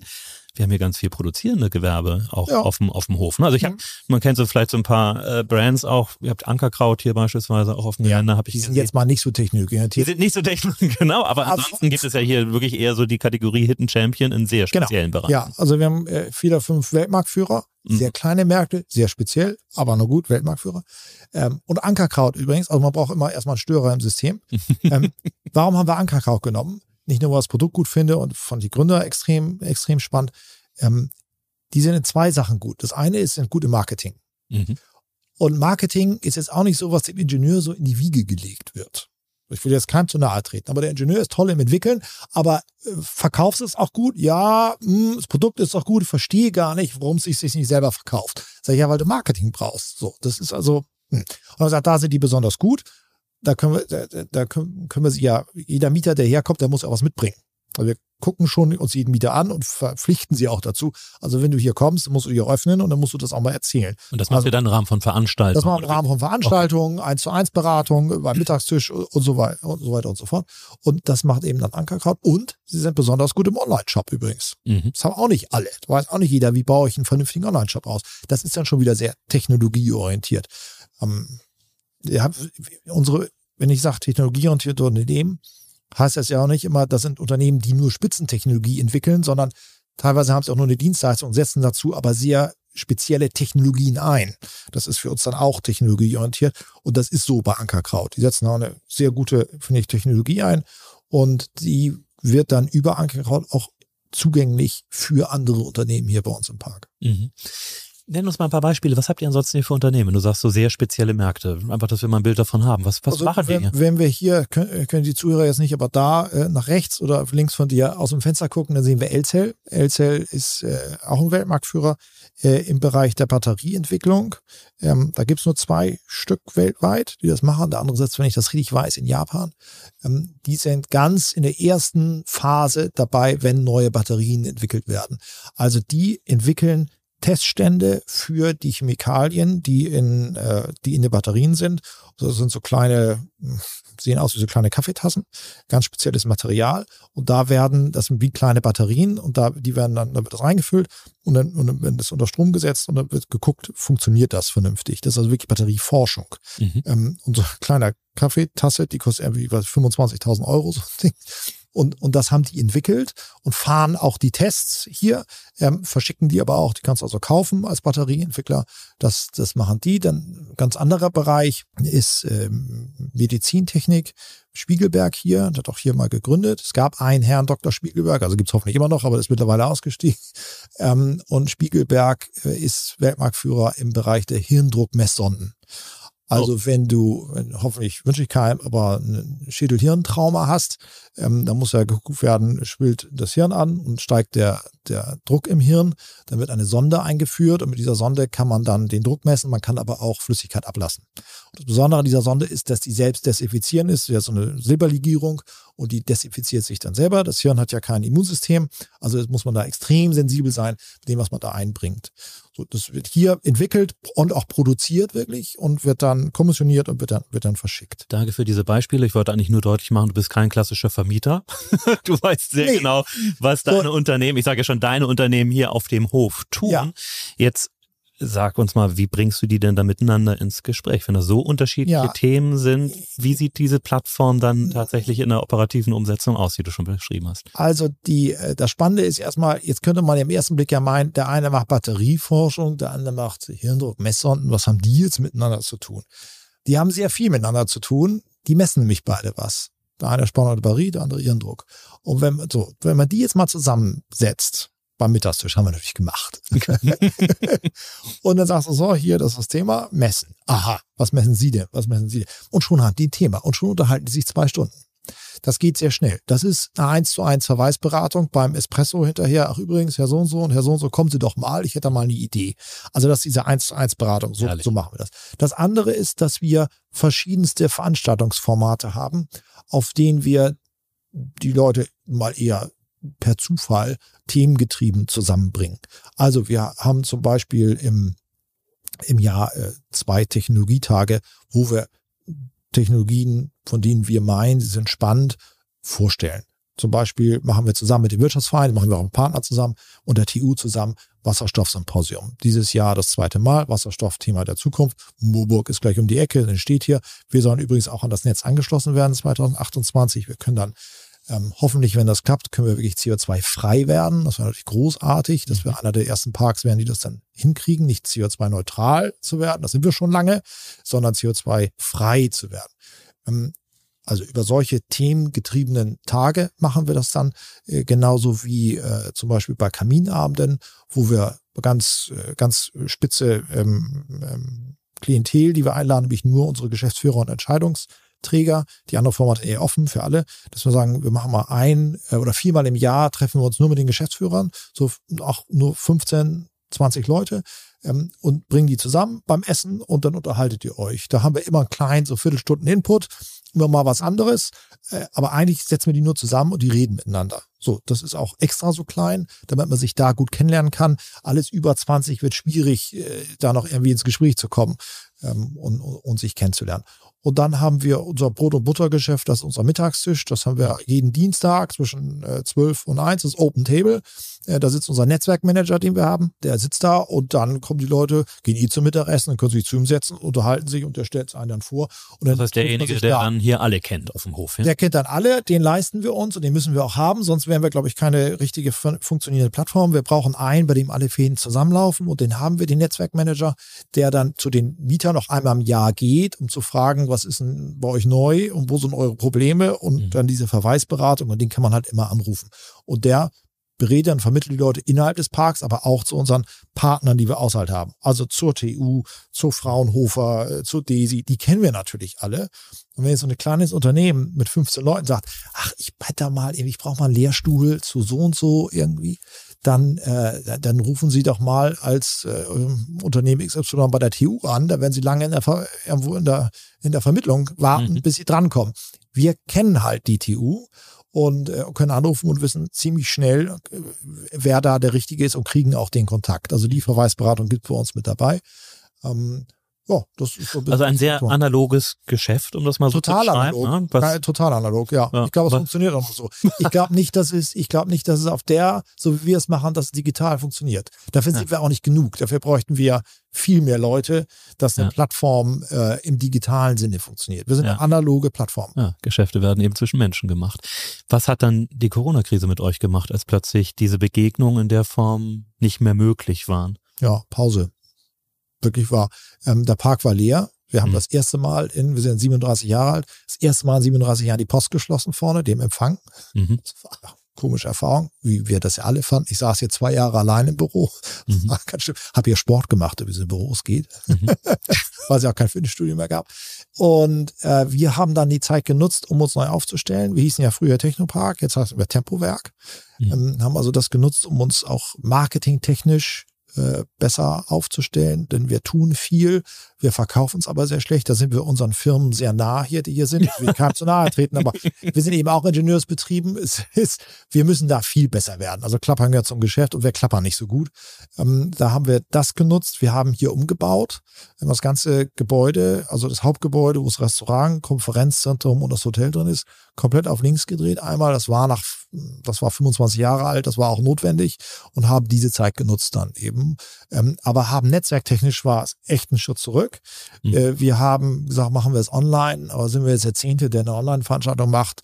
wir haben hier ganz viel produzierende Gewerbe auch ja. auf, dem, auf dem Hof. Ne? Also ich habe, mhm. man kennt so vielleicht so ein paar äh, Brands auch, ihr habt Ankerkraut hier beispielsweise auch auf dem Gelände, ich Die sind gesehen. jetzt mal nicht so technologieorientiert. Die sind nicht so technologisch, genau, aber, aber ansonsten gibt es ja hier wirklich eher so die Kategorie Hidden Champion in sehr genau. speziellen genau. Bereichen. Ja, also wir haben äh, vier oder fünf Weltmarktführer, mhm. sehr kleine Märkte, sehr speziell, aber nur gut, Weltmarktführer. Ähm, und Ankerkraut übrigens, also man braucht immer erstmal einen Störer im System. ähm, warum haben wir Ankerkraut genommen? Nicht nur, weil ich das Produkt gut finde und von die Gründer extrem, extrem spannend. Ähm, die sind in zwei Sachen gut. Das eine ist sind gut im Marketing. Mhm. Und Marketing ist jetzt auch nicht so, was dem Ingenieur so in die Wiege gelegt wird. Ich will jetzt keinem zu nahe treten, aber der Ingenieur ist toll im Entwickeln, aber äh, verkaufst es auch gut? Ja, mh, hm, das Produkt ist auch gut, ich verstehe gar nicht, warum es sich nicht selber verkauft. Sag ich, ja, weil du Marketing brauchst. So, das ist also, mh. Hm. und er sagt, da sind die besonders gut da können wir, da, da können, können wir sie ja, jeder Mieter, der herkommt, der muss auch was mitbringen. Also wir gucken schon uns jeden Mieter an und verpflichten sie auch dazu. Also wenn du hier kommst, musst du hier öffnen und dann musst du das auch mal erzählen. Und das macht also, ihr dann im Rahmen von Veranstaltungen? Das machen wir im Rahmen von Veranstaltungen, eins zu eins Beratung, beim Mittagstisch und so weiter und so weiter und so fort. Und das macht eben dann Ankerkraut. Und sie sind besonders gut im Online-Shop übrigens. Mhm. Das haben auch nicht alle. Da weiß auch nicht jeder, wie baue ich einen vernünftigen Online-Shop aus. Das ist dann schon wieder sehr technologieorientiert. Ähm, ja, unsere wenn ich sage technologieorientierte Unternehmen, heißt das ja auch nicht immer, das sind Unternehmen, die nur Spitzentechnologie entwickeln, sondern teilweise haben sie auch nur eine Dienstleistung und setzen dazu aber sehr spezielle Technologien ein. Das ist für uns dann auch technologieorientiert und das ist so bei Ankerkraut. Die setzen auch eine sehr gute, finde ich, Technologie ein und die wird dann über Ankerkraut auch zugänglich für andere Unternehmen hier bei uns im Park. Mhm. Nenn uns mal ein paar Beispiele. Was habt ihr ansonsten hier für Unternehmen? Du sagst so sehr spezielle Märkte. Einfach, dass wir mal ein Bild davon haben. Was, was also, machen wir hier? Wenn wir hier, können, können die Zuhörer jetzt nicht, aber da äh, nach rechts oder links von dir aus dem Fenster gucken, dann sehen wir Elcell. Elcell ist äh, auch ein Weltmarktführer äh, im Bereich der Batterieentwicklung. Ähm, da gibt's nur zwei Stück weltweit, die das machen. Der andere sitzt, wenn ich das richtig weiß, in Japan. Ähm, die sind ganz in der ersten Phase dabei, wenn neue Batterien entwickelt werden. Also die entwickeln Teststände für die Chemikalien, die in, äh, die in den Batterien sind. Das sind so kleine, hm, sehen aus wie so kleine Kaffeetassen, ganz spezielles Material. Und da werden, das sind wie kleine Batterien und da, die werden dann, da wird das reingefüllt und dann, und dann wird das unter Strom gesetzt und dann wird geguckt, funktioniert das vernünftig. Das ist also wirklich Batterieforschung. Mhm. Ähm, und so eine kleine Kaffeetasse, die kostet irgendwie 25.000 Euro, so ein Ding. Und, und das haben die entwickelt und fahren auch die Tests hier, ähm, verschicken die aber auch, die kannst du also kaufen als Batterieentwickler. Das, das machen die. Dann ganz anderer Bereich ist ähm, Medizintechnik. Spiegelberg hier, hat auch hier mal gegründet. Es gab einen Herrn Dr. Spiegelberg, also gibt's hoffentlich immer noch, aber ist mittlerweile ausgestiegen. Ähm, und Spiegelberg äh, ist Weltmarktführer im Bereich der Hirndruckmesssonden. Also oh. wenn du, hoffentlich wünsche ich keinem, aber ein Schädel-Hirn-Trauma hast, ähm, dann muss ja geguckt werden, schwillt das Hirn an und steigt der, der Druck im Hirn. Dann wird eine Sonde eingeführt und mit dieser Sonde kann man dann den Druck messen, man kann aber auch Flüssigkeit ablassen. Und das Besondere an dieser Sonde ist, dass die selbst desinfizieren ist, ja so eine Silberlegierung und die desinfiziert sich dann selber. Das Hirn hat ja kein Immunsystem, also muss man da extrem sensibel sein mit dem, was man da einbringt. So, das wird hier entwickelt und auch produziert wirklich und wird dann kommissioniert und wird dann, wird dann verschickt. Danke für diese Beispiele. Ich wollte eigentlich nur deutlich machen, du bist kein klassischer Vermieter. du weißt sehr nee. genau, was deine so. Unternehmen, ich sage ja schon, deine Unternehmen hier auf dem Hof tun. Ja. Jetzt Sag uns mal, wie bringst du die denn da miteinander ins Gespräch? Wenn das so unterschiedliche ja. Themen sind, wie sieht diese Plattform dann tatsächlich in der operativen Umsetzung aus, die du schon beschrieben hast? Also die, äh, das Spannende ist erstmal, jetzt könnte man im ersten Blick ja meinen, der eine macht Batterieforschung, der andere macht Hirndruckmesssonden. Was haben die jetzt miteinander zu tun? Die haben sehr viel miteinander zu tun. Die messen nämlich beide was. Der eine spannende Batterie, der andere Hirndruck. Und wenn, so, wenn man die jetzt mal zusammensetzt, beim Mittagstisch haben wir natürlich gemacht. und dann sagst du so, hier, das ist das Thema, messen. Aha, was messen Sie denn? Was messen Sie denn? Und schon haben die ein Thema und schon unterhalten die sich zwei Stunden. Das geht sehr schnell. Das ist eine 1 zu 1 Verweisberatung beim Espresso hinterher. Ach übrigens, Herr so und so und Herr so und so, kommen Sie doch mal. Ich hätte mal eine Idee. Also das ist diese 1 zu 1 Beratung. So, so machen wir das. Das andere ist, dass wir verschiedenste Veranstaltungsformate haben, auf denen wir die Leute mal eher per Zufall themengetrieben zusammenbringen. Also wir haben zum Beispiel im, im Jahr äh, zwei Technologietage, wo wir Technologien, von denen wir meinen, sie sind spannend, vorstellen. Zum Beispiel machen wir zusammen mit dem Wirtschaftsverein, machen wir auch einen Partner zusammen und der TU zusammen Wasserstoffsymposium. Dieses Jahr das zweite Mal, Wasserstoffthema der Zukunft. Moburg ist gleich um die Ecke, dann steht hier. Wir sollen übrigens auch an das Netz angeschlossen werden 2028. Wir können dann ähm, hoffentlich, wenn das klappt, können wir wirklich CO2-frei werden. Das wäre natürlich großartig, dass wir mhm. einer der ersten Parks werden, die das dann hinkriegen, nicht CO2-neutral zu werden, das sind wir schon lange, sondern CO2-frei zu werden. Ähm, also über solche themengetriebenen Tage machen wir das dann, äh, genauso wie äh, zum Beispiel bei Kaminabenden, wo wir ganz, äh, ganz spitze ähm, ähm, Klientel, die wir einladen, nämlich nur unsere Geschäftsführer und Entscheidungs- Träger. Die andere Form hat eher offen für alle, dass wir sagen, wir machen mal ein äh, oder viermal im Jahr treffen wir uns nur mit den Geschäftsführern, so auch nur 15, 20 Leute ähm, und bringen die zusammen beim Essen und dann unterhaltet ihr euch. Da haben wir immer einen kleinen, so Viertelstunden Input, immer mal was anderes, äh, aber eigentlich setzen wir die nur zusammen und die reden miteinander. So, das ist auch extra so klein, damit man sich da gut kennenlernen kann. Alles über 20 wird schwierig, äh, da noch irgendwie ins Gespräch zu kommen ähm, und, und sich kennenzulernen. Und dann haben wir unser Brot- und Buttergeschäft, das ist unser Mittagstisch. Das haben wir jeden Dienstag zwischen äh, 12 und 1, das ist Open Table. Äh, da sitzt unser Netzwerkmanager, den wir haben, der sitzt da und dann kommen die Leute, gehen eh zum Mittagessen, dann können sie sich zu ihm setzen, unterhalten sich und der stellt es einen dann vor. Und dann das heißt, derjenige, der dann hier alle kennt auf dem Hof. Ja? Der kennt dann alle, den leisten wir uns und den müssen wir auch haben, sonst wären wir, glaube ich, keine richtige funktionierende Plattform. Wir brauchen einen, bei dem alle Fäden zusammenlaufen und den haben wir, den Netzwerkmanager, der dann zu den Mietern noch einmal im Jahr geht, um zu fragen, was ist denn bei euch neu und wo sind eure Probleme und mhm. dann diese Verweisberatung und den kann man halt immer anrufen. Und der berät und vermittelt die Leute innerhalb des Parks, aber auch zu unseren Partnern, die wir außerhalb haben. Also zur TU, zur Fraunhofer, äh, zur DESI, die kennen wir natürlich alle. Und wenn jetzt so ein kleines Unternehmen mit 15 Leuten sagt, ach, ich da mal, ich brauche mal einen Lehrstuhl zu so und so irgendwie, dann, äh, dann rufen Sie doch mal als äh, Unternehmen XY bei der TU an. Da werden Sie lange in der, irgendwo in der, in der Vermittlung warten, mhm. bis Sie drankommen. Wir kennen halt die TU und äh, können anrufen und wissen ziemlich schnell, äh, wer da der Richtige ist und kriegen auch den Kontakt. Also die Verweisberatung gibt für uns mit dabei. Ähm, ja, das ist so ein Also ein sehr so. analoges Geschäft, um das mal total so zu analog. Ne? Was, total analog, ja. ja ich glaube, es funktioniert auch noch so. Ich glaube nicht, dass es, ich glaube nicht, dass es auf der, so wie wir es machen, dass es digital funktioniert. Dafür ja. sind wir auch nicht genug. Dafür bräuchten wir viel mehr Leute, dass eine ja. Plattform äh, im digitalen Sinne funktioniert. Wir sind eine analoge Plattform. Ja, Geschäfte werden eben zwischen Menschen gemacht. Was hat dann die Corona-Krise mit euch gemacht, als plötzlich diese Begegnungen in der Form nicht mehr möglich waren? Ja, Pause wirklich war. Ähm, der Park war leer. Wir haben mhm. das erste Mal in, wir sind 37 Jahre alt, das erste Mal in 37 Jahren die Post geschlossen vorne, dem Empfang. Mhm. Das war eine komische Erfahrung, wie wir das ja alle fanden. Ich saß hier zwei Jahre allein im Büro, mhm. habe hier Sport gemacht, wie es in Büros geht, mhm. weil es ja auch kein Fitnessstudio mehr gab. Und äh, wir haben dann die Zeit genutzt, um uns neu aufzustellen. Wir hießen ja früher Technopark, jetzt heißen wir Tempowerk. Mhm. Ähm, haben also das genutzt, um uns auch marketingtechnisch äh, besser aufzustellen, denn wir tun viel, wir verkaufen es aber sehr schlecht. Da sind wir unseren Firmen sehr nah hier, die hier sind. Will keinem zu nahe treten, aber wir sind eben auch Ingenieursbetrieben. Es ist, wir müssen da viel besser werden. Also klappern wir zum Geschäft und wir klappern nicht so gut. Ähm, da haben wir das genutzt. Wir haben hier umgebaut. Wir haben das ganze Gebäude, also das Hauptgebäude, wo das Restaurant, Konferenzzentrum und das Hotel drin ist, komplett auf links gedreht. Einmal, das war nach, das war 25 Jahre alt, das war auch notwendig und haben diese Zeit genutzt dann eben. Ähm, aber haben netzwerktechnisch war es echt ein Schritt zurück. Mhm. Äh, wir haben gesagt, machen wir es online, aber sind wir jetzt der Zehnte, der eine Online-Veranstaltung macht.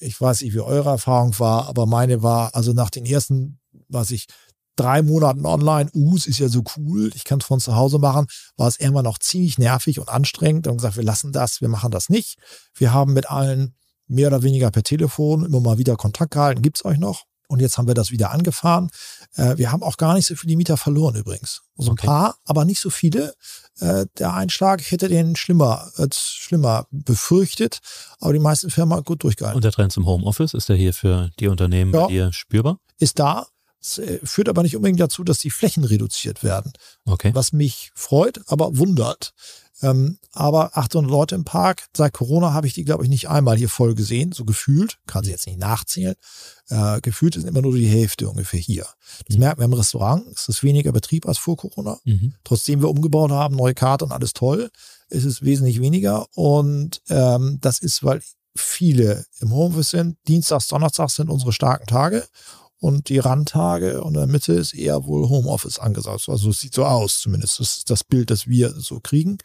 Ich weiß nicht, wie eure Erfahrung war, aber meine war, also nach den ersten, was ich, drei Monaten online, uh, es ist ja so cool, ich kann es von zu Hause machen, war es irgendwann noch ziemlich nervig und anstrengend und gesagt, wir lassen das, wir machen das nicht. Wir haben mit allen mehr oder weniger per Telefon immer mal wieder Kontakt gehalten. Gibt's euch noch? Und jetzt haben wir das wieder angefahren. Äh, wir haben auch gar nicht so viele Mieter verloren übrigens. So also okay. ein paar, aber nicht so viele. Äh, der Einschlag, ich hätte den schlimmer, äh, schlimmer befürchtet, aber die meisten Firmen haben gut durchgehalten. Und der Trend zum Homeoffice, ist der hier für die Unternehmen ja, bei dir spürbar? Ist da. Es äh, führt aber nicht unbedingt dazu, dass die Flächen reduziert werden. Okay. Was mich freut, aber wundert. Ähm, aber 800 Leute im Park. Seit Corona habe ich die, glaube ich, nicht einmal hier voll gesehen, so gefühlt. Kann sie jetzt nicht nachzählen. Äh, gefühlt sind immer nur die Hälfte ungefähr hier. Das mhm. merken wir im Restaurant. Es ist weniger Betrieb als vor Corona. Mhm. Trotzdem wir umgebaut haben, neue Karte und alles toll, ist es wesentlich weniger. Und ähm, das ist, weil viele im Homeoffice sind. Dienstags, Donnerstags sind unsere starken Tage und die Randtage und in der Mitte ist eher wohl Homeoffice angesagt. Also es sieht so aus zumindest. Das ist das Bild, das wir so kriegen.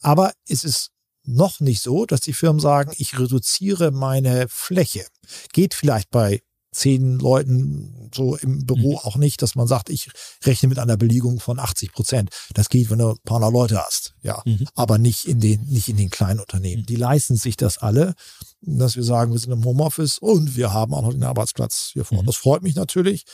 Aber es ist noch nicht so, dass die Firmen sagen, ich reduziere meine Fläche. Geht vielleicht bei zehn Leuten so im Büro mhm. auch nicht, dass man sagt, ich rechne mit einer Belegung von 80 Prozent. Das geht, wenn du ein paar Leute hast, ja, mhm. aber nicht in den nicht in den kleinen Unternehmen. Die leisten sich das alle, dass wir sagen, wir sind im Homeoffice und wir haben auch noch den Arbeitsplatz hier vor. Mhm. Das freut mich natürlich.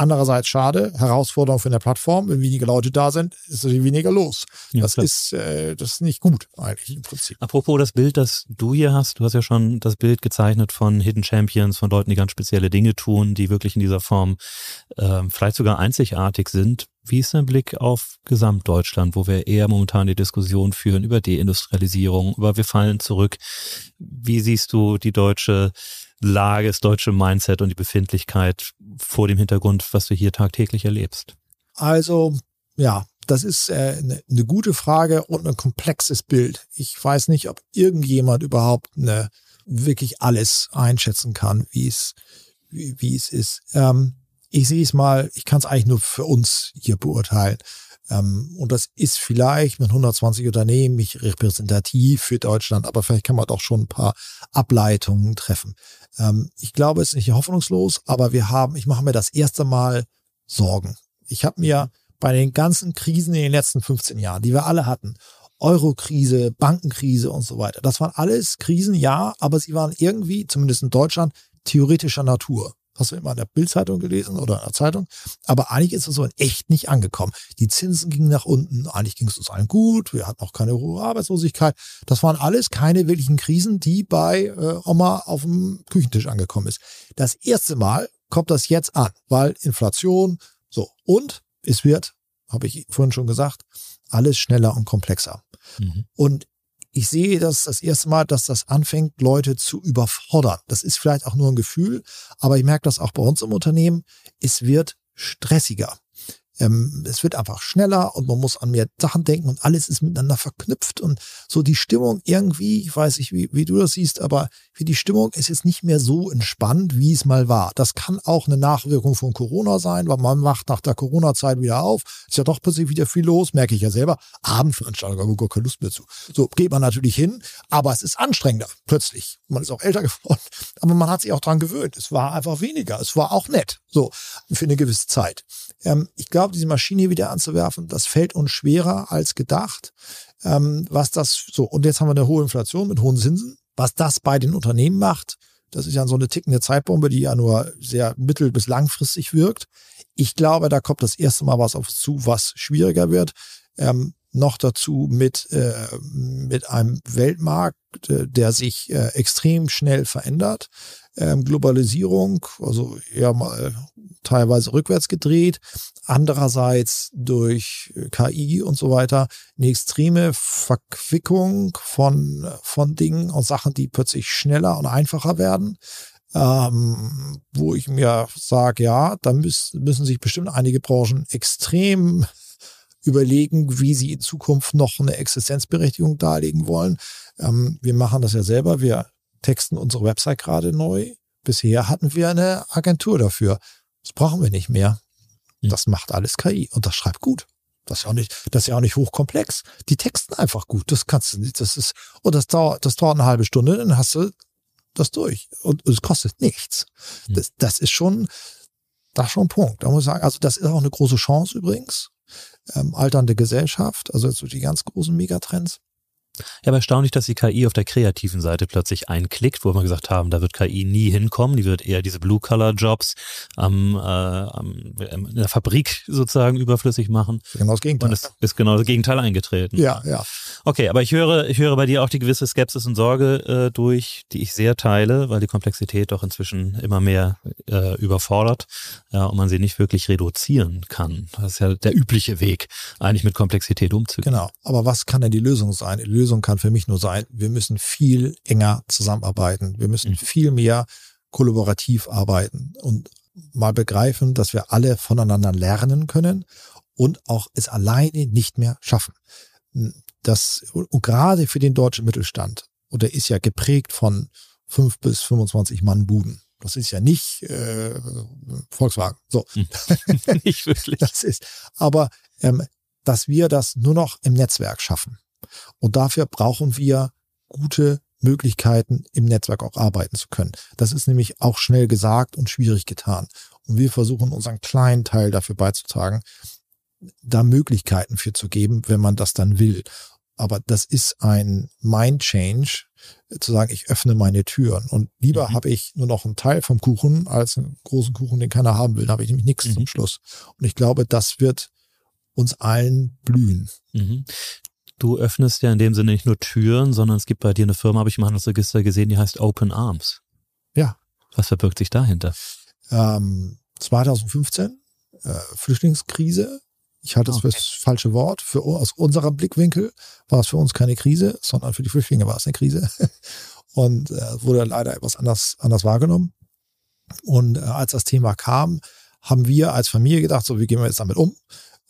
Andererseits schade, Herausforderung für eine Plattform, wenn weniger Leute da sind, ist weniger los. Ja, das ist äh, das ist nicht gut eigentlich im Prinzip. Apropos das Bild, das du hier hast, du hast ja schon das Bild gezeichnet von Hidden Champions, von Leuten, die ganz spezielle Dinge tun, die wirklich in dieser Form äh, vielleicht sogar einzigartig sind. Wie ist dein Blick auf Gesamtdeutschland, wo wir eher momentan die Diskussion führen über Deindustrialisierung, über wir fallen zurück? Wie siehst du die deutsche Lage, das deutsche Mindset und die Befindlichkeit vor dem Hintergrund, was du hier tagtäglich erlebst? Also, ja, das ist äh, eine, eine gute Frage und ein komplexes Bild. Ich weiß nicht, ob irgendjemand überhaupt eine, wirklich alles einschätzen kann, wie es, wie, wie es ist. Ähm, ich sehe es mal, ich kann es eigentlich nur für uns hier beurteilen. Ähm, und das ist vielleicht mit 120 Unternehmen nicht repräsentativ für Deutschland, aber vielleicht kann man doch schon ein paar Ableitungen treffen. Ähm, ich glaube, es ist nicht hoffnungslos, aber wir haben, ich mache mir das erste Mal Sorgen. Ich habe mir bei den ganzen Krisen in den letzten 15 Jahren, die wir alle hatten, Euro-Krise, Bankenkrise und so weiter. Das waren alles Krisen, ja, aber sie waren irgendwie, zumindest in Deutschland, theoretischer Natur. Hast du immer in der Bildzeitung gelesen oder in der Zeitung? Aber eigentlich ist es so in echt nicht angekommen. Die Zinsen gingen nach unten, eigentlich ging es uns allen gut, wir hatten auch keine hohe Arbeitslosigkeit. Das waren alles keine wirklichen Krisen, die bei äh, Oma auf dem Küchentisch angekommen ist. Das erste Mal kommt das jetzt an, weil Inflation, so. Und es wird, habe ich vorhin schon gesagt, alles schneller und komplexer. Mhm. Und ich sehe das das erste Mal, dass das anfängt, Leute zu überfordern. Das ist vielleicht auch nur ein Gefühl, aber ich merke das auch bei uns im Unternehmen. Es wird stressiger. Ähm, es wird einfach schneller und man muss an mehr Sachen denken und alles ist miteinander verknüpft und so die Stimmung irgendwie, ich weiß nicht, wie, wie du das siehst, aber für die Stimmung ist jetzt nicht mehr so entspannt, wie es mal war. Das kann auch eine Nachwirkung von Corona sein, weil man macht nach der Corona-Zeit wieder auf. Ist ja doch plötzlich wieder viel los, merke ich ja selber. Abendveranstaltung, habe ich gar keine Lust mehr zu. So geht man natürlich hin, aber es ist anstrengender plötzlich. Man ist auch älter geworden, aber man hat sich auch dran gewöhnt. Es war einfach weniger. Es war auch nett. So, für eine gewisse Zeit. Ähm, ich glaube, diese Maschine wieder anzuwerfen, das fällt uns schwerer als gedacht. Ähm, was das so, und jetzt haben wir eine hohe Inflation mit hohen Zinsen. Was das bei den Unternehmen macht, das ist ja so eine tickende Zeitbombe, die ja nur sehr mittel- bis langfristig wirkt. Ich glaube, da kommt das erste Mal was auf uns zu, was schwieriger wird. Ähm, noch dazu mit, äh, mit einem Weltmarkt, äh, der sich äh, extrem schnell verändert. Ähm, Globalisierung, also eher mal teilweise rückwärts gedreht, andererseits durch KI und so weiter eine extreme Verquickung von, von Dingen und Sachen, die plötzlich schneller und einfacher werden. Ähm, wo ich mir sage, ja, da müssen, müssen sich bestimmt einige Branchen extrem überlegen, wie sie in Zukunft noch eine Existenzberechtigung darlegen wollen. Ähm, wir machen das ja selber. Wir texten unsere Website gerade neu. Bisher hatten wir eine Agentur dafür. Das brauchen wir nicht mehr. Hm. Das macht alles KI und das schreibt gut. Das ist ja auch nicht, das ist ja auch nicht hochkomplex. Die texten einfach gut. Das kannst du nicht. Das ist, und das dauert, das dauert eine halbe Stunde, dann hast du das durch. Und es kostet nichts. Hm. Das, das ist schon, das ist schon ein Punkt. Da muss ich sagen, also das ist auch eine große Chance übrigens. Ähm, alternde Gesellschaft, also jetzt die ganz großen Megatrends. Ja, aber erstaunlich, dass die KI auf der kreativen Seite plötzlich einklickt, wo wir gesagt haben, da wird KI nie hinkommen. Die wird eher diese Blue-Color-Jobs ähm, äh, am, in der Fabrik sozusagen überflüssig machen. Genau das Gegenteil. Und es ist genau das Gegenteil eingetreten. Ja, ja. Okay, aber ich höre, ich höre bei dir auch die gewisse Skepsis und Sorge äh, durch, die ich sehr teile, weil die Komplexität doch inzwischen immer mehr äh, überfordert ja, und man sie nicht wirklich reduzieren kann. Das ist ja der übliche Weg, eigentlich mit Komplexität umzugehen. Genau. Aber was kann denn die Lösung sein? Die Lösung kann für mich nur sein, wir müssen viel enger zusammenarbeiten. Wir müssen mhm. viel mehr kollaborativ arbeiten und mal begreifen, dass wir alle voneinander lernen können und auch es alleine nicht mehr schaffen. Das, und gerade für den deutschen Mittelstand, und der ist ja geprägt von fünf bis 25 Mann Buden. Das ist ja nicht äh, Volkswagen. So. Hm. nicht wirklich. Das ist, aber ähm, dass wir das nur noch im Netzwerk schaffen. Und dafür brauchen wir gute Möglichkeiten, im Netzwerk auch arbeiten zu können. Das ist nämlich auch schnell gesagt und schwierig getan. Und wir versuchen unseren kleinen Teil dafür beizutragen, da Möglichkeiten für zu geben, wenn man das dann will. Aber das ist ein Mind Change, zu sagen, ich öffne meine Türen. Und lieber mhm. habe ich nur noch einen Teil vom Kuchen als einen großen Kuchen, den keiner haben will. Da habe ich nämlich nichts mhm. zum Schluss. Und ich glaube, das wird uns allen blühen. Mhm. Du öffnest ja in dem Sinne nicht nur Türen, sondern es gibt bei dir eine Firma, habe ich im Handelsregister gesehen, die heißt Open Arms. Ja. Was verbirgt sich dahinter? Ähm, 2015, äh, Flüchtlingskrise. Ich halte okay. das für das falsche Wort. Für, aus unserem Blickwinkel war es für uns keine Krise, sondern für die Flüchtlinge war es eine Krise. Und äh, wurde leider etwas anders, anders wahrgenommen. Und äh, als das Thema kam, haben wir als Familie gedacht, so, wie gehen wir jetzt damit um?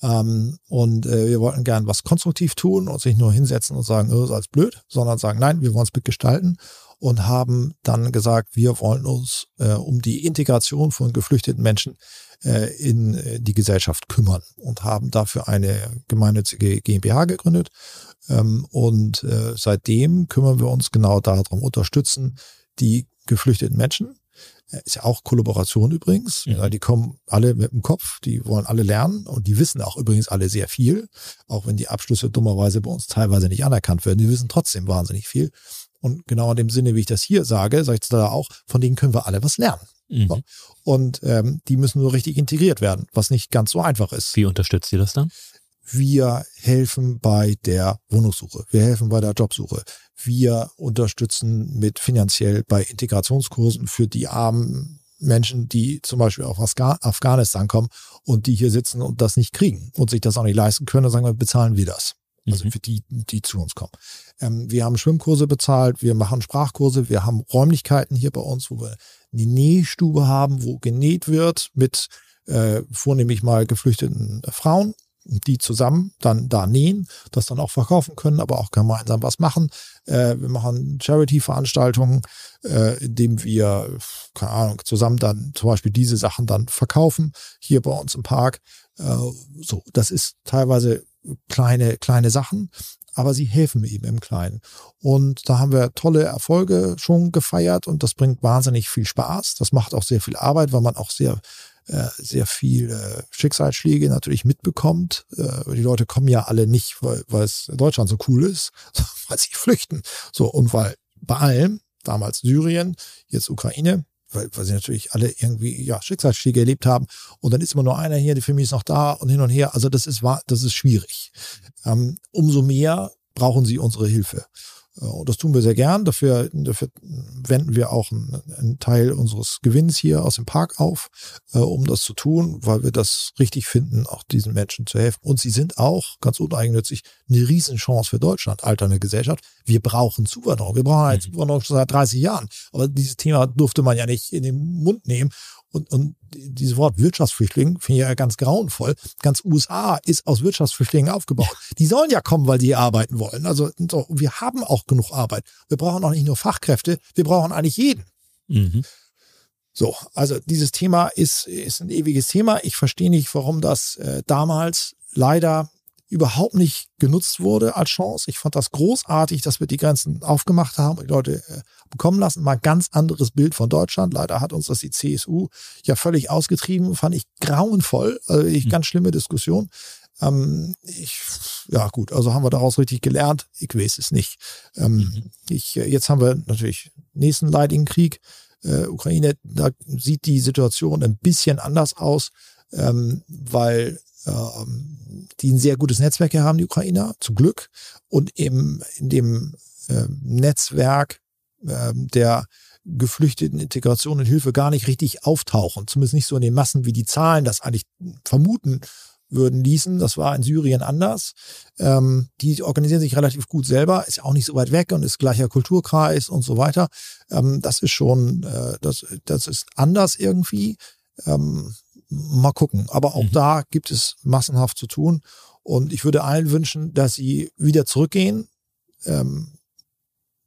Ähm, und äh, wir wollten gern was konstruktiv tun und sich nur hinsetzen und sagen, oh, ist alles blöd, sondern sagen, nein, wir wollen es mitgestalten und haben dann gesagt, wir wollen uns äh, um die Integration von geflüchteten Menschen äh, in äh, die Gesellschaft kümmern und haben dafür eine gemeinnützige GmbH gegründet. Ähm, und äh, seitdem kümmern wir uns genau darum, unterstützen die geflüchteten Menschen ist ja auch Kollaboration übrigens. Mhm. Ja, die kommen alle mit dem Kopf, die wollen alle lernen und die wissen auch übrigens alle sehr viel, auch wenn die Abschlüsse dummerweise bei uns teilweise nicht anerkannt werden. Die wissen trotzdem wahnsinnig viel. Und genau in dem Sinne, wie ich das hier sage, sage ich da auch, von denen können wir alle was lernen. Mhm. So. Und ähm, die müssen nur richtig integriert werden, was nicht ganz so einfach ist. Wie unterstützt ihr das dann? Wir helfen bei der Wohnungssuche. Wir helfen bei der Jobsuche. Wir unterstützen mit finanziell bei Integrationskursen für die armen Menschen, die zum Beispiel auf Afghanistan kommen und die hier sitzen und das nicht kriegen und sich das auch nicht leisten können, dann sagen wir, bezahlen wir das. Also mhm. für die, die zu uns kommen. Ähm, wir haben Schwimmkurse bezahlt, wir machen Sprachkurse, wir haben Räumlichkeiten hier bei uns, wo wir eine Nähstube haben, wo genäht wird mit äh, vornehmlich mal geflüchteten Frauen die zusammen dann da nähen, das dann auch verkaufen können, aber auch gemeinsam was machen. Äh, wir machen Charity-Veranstaltungen, äh, indem wir, keine Ahnung, zusammen dann zum Beispiel diese Sachen dann verkaufen, hier bei uns im Park. Äh, so, das ist teilweise kleine, kleine Sachen, aber sie helfen eben im Kleinen. Und da haben wir tolle Erfolge schon gefeiert und das bringt wahnsinnig viel Spaß. Das macht auch sehr viel Arbeit, weil man auch sehr sehr viel äh, Schicksalsschläge natürlich mitbekommt. Äh, die Leute kommen ja alle nicht, weil, es Deutschland so cool ist, weil sie flüchten. So, und weil bei allem, damals Syrien, jetzt Ukraine, weil, weil sie natürlich alle irgendwie ja, Schicksalsschläge erlebt haben. Und dann ist immer nur einer hier, die Familie ist noch da und hin und her. Also das ist, das ist schwierig. Ähm, umso mehr brauchen sie unsere Hilfe. Und das tun wir sehr gern. Dafür, dafür wenden wir auch einen, einen, Teil unseres Gewinns hier aus dem Park auf, äh, um das zu tun, weil wir das richtig finden, auch diesen Menschen zu helfen. Und sie sind auch, ganz uneigennützig, eine Riesenchance für Deutschland, alternde Gesellschaft. Wir brauchen Zuwanderung. Wir brauchen halt Zuwanderung schon seit 30 Jahren. Aber dieses Thema durfte man ja nicht in den Mund nehmen. Und, und dieses Wort Wirtschaftsflüchtling finde ich ja ganz grauenvoll. Ganz USA ist aus Wirtschaftsflüchtlingen aufgebaut. Die sollen ja kommen, weil die arbeiten wollen. Also so, wir haben auch genug Arbeit. Wir brauchen auch nicht nur Fachkräfte, wir brauchen eigentlich jeden. Mhm. So, also dieses Thema ist, ist ein ewiges Thema. Ich verstehe nicht, warum das äh, damals leider überhaupt nicht genutzt wurde als Chance. Ich fand das großartig, dass wir die Grenzen aufgemacht haben und die Leute äh, bekommen lassen. Mal ganz anderes Bild von Deutschland. Leider hat uns das die CSU ja völlig ausgetrieben. Fand ich grauenvoll. Also ich, mhm. ganz schlimme Diskussion. Ähm, ich, ja gut, also haben wir daraus richtig gelernt. Ich weiß es nicht. Ähm, mhm. ich, äh, jetzt haben wir natürlich nächsten leidigen Krieg. Äh, Ukraine, da sieht die Situation ein bisschen anders aus, ähm, weil ähm, die ein sehr gutes Netzwerk haben, die Ukrainer, zum Glück. Und eben in dem äh, Netzwerk äh, der geflüchteten Integration und Hilfe gar nicht richtig auftauchen. Zumindest nicht so in den Massen, wie die Zahlen das eigentlich vermuten würden ließen. Das war in Syrien anders. Ähm, die organisieren sich relativ gut selber, ist ja auch nicht so weit weg und ist gleicher Kulturkreis und so weiter. Ähm, das ist schon, äh, das, das ist anders irgendwie. Ähm, mal gucken. Aber auch mhm. da gibt es massenhaft zu tun. Und ich würde allen wünschen, dass sie wieder zurückgehen. Ähm,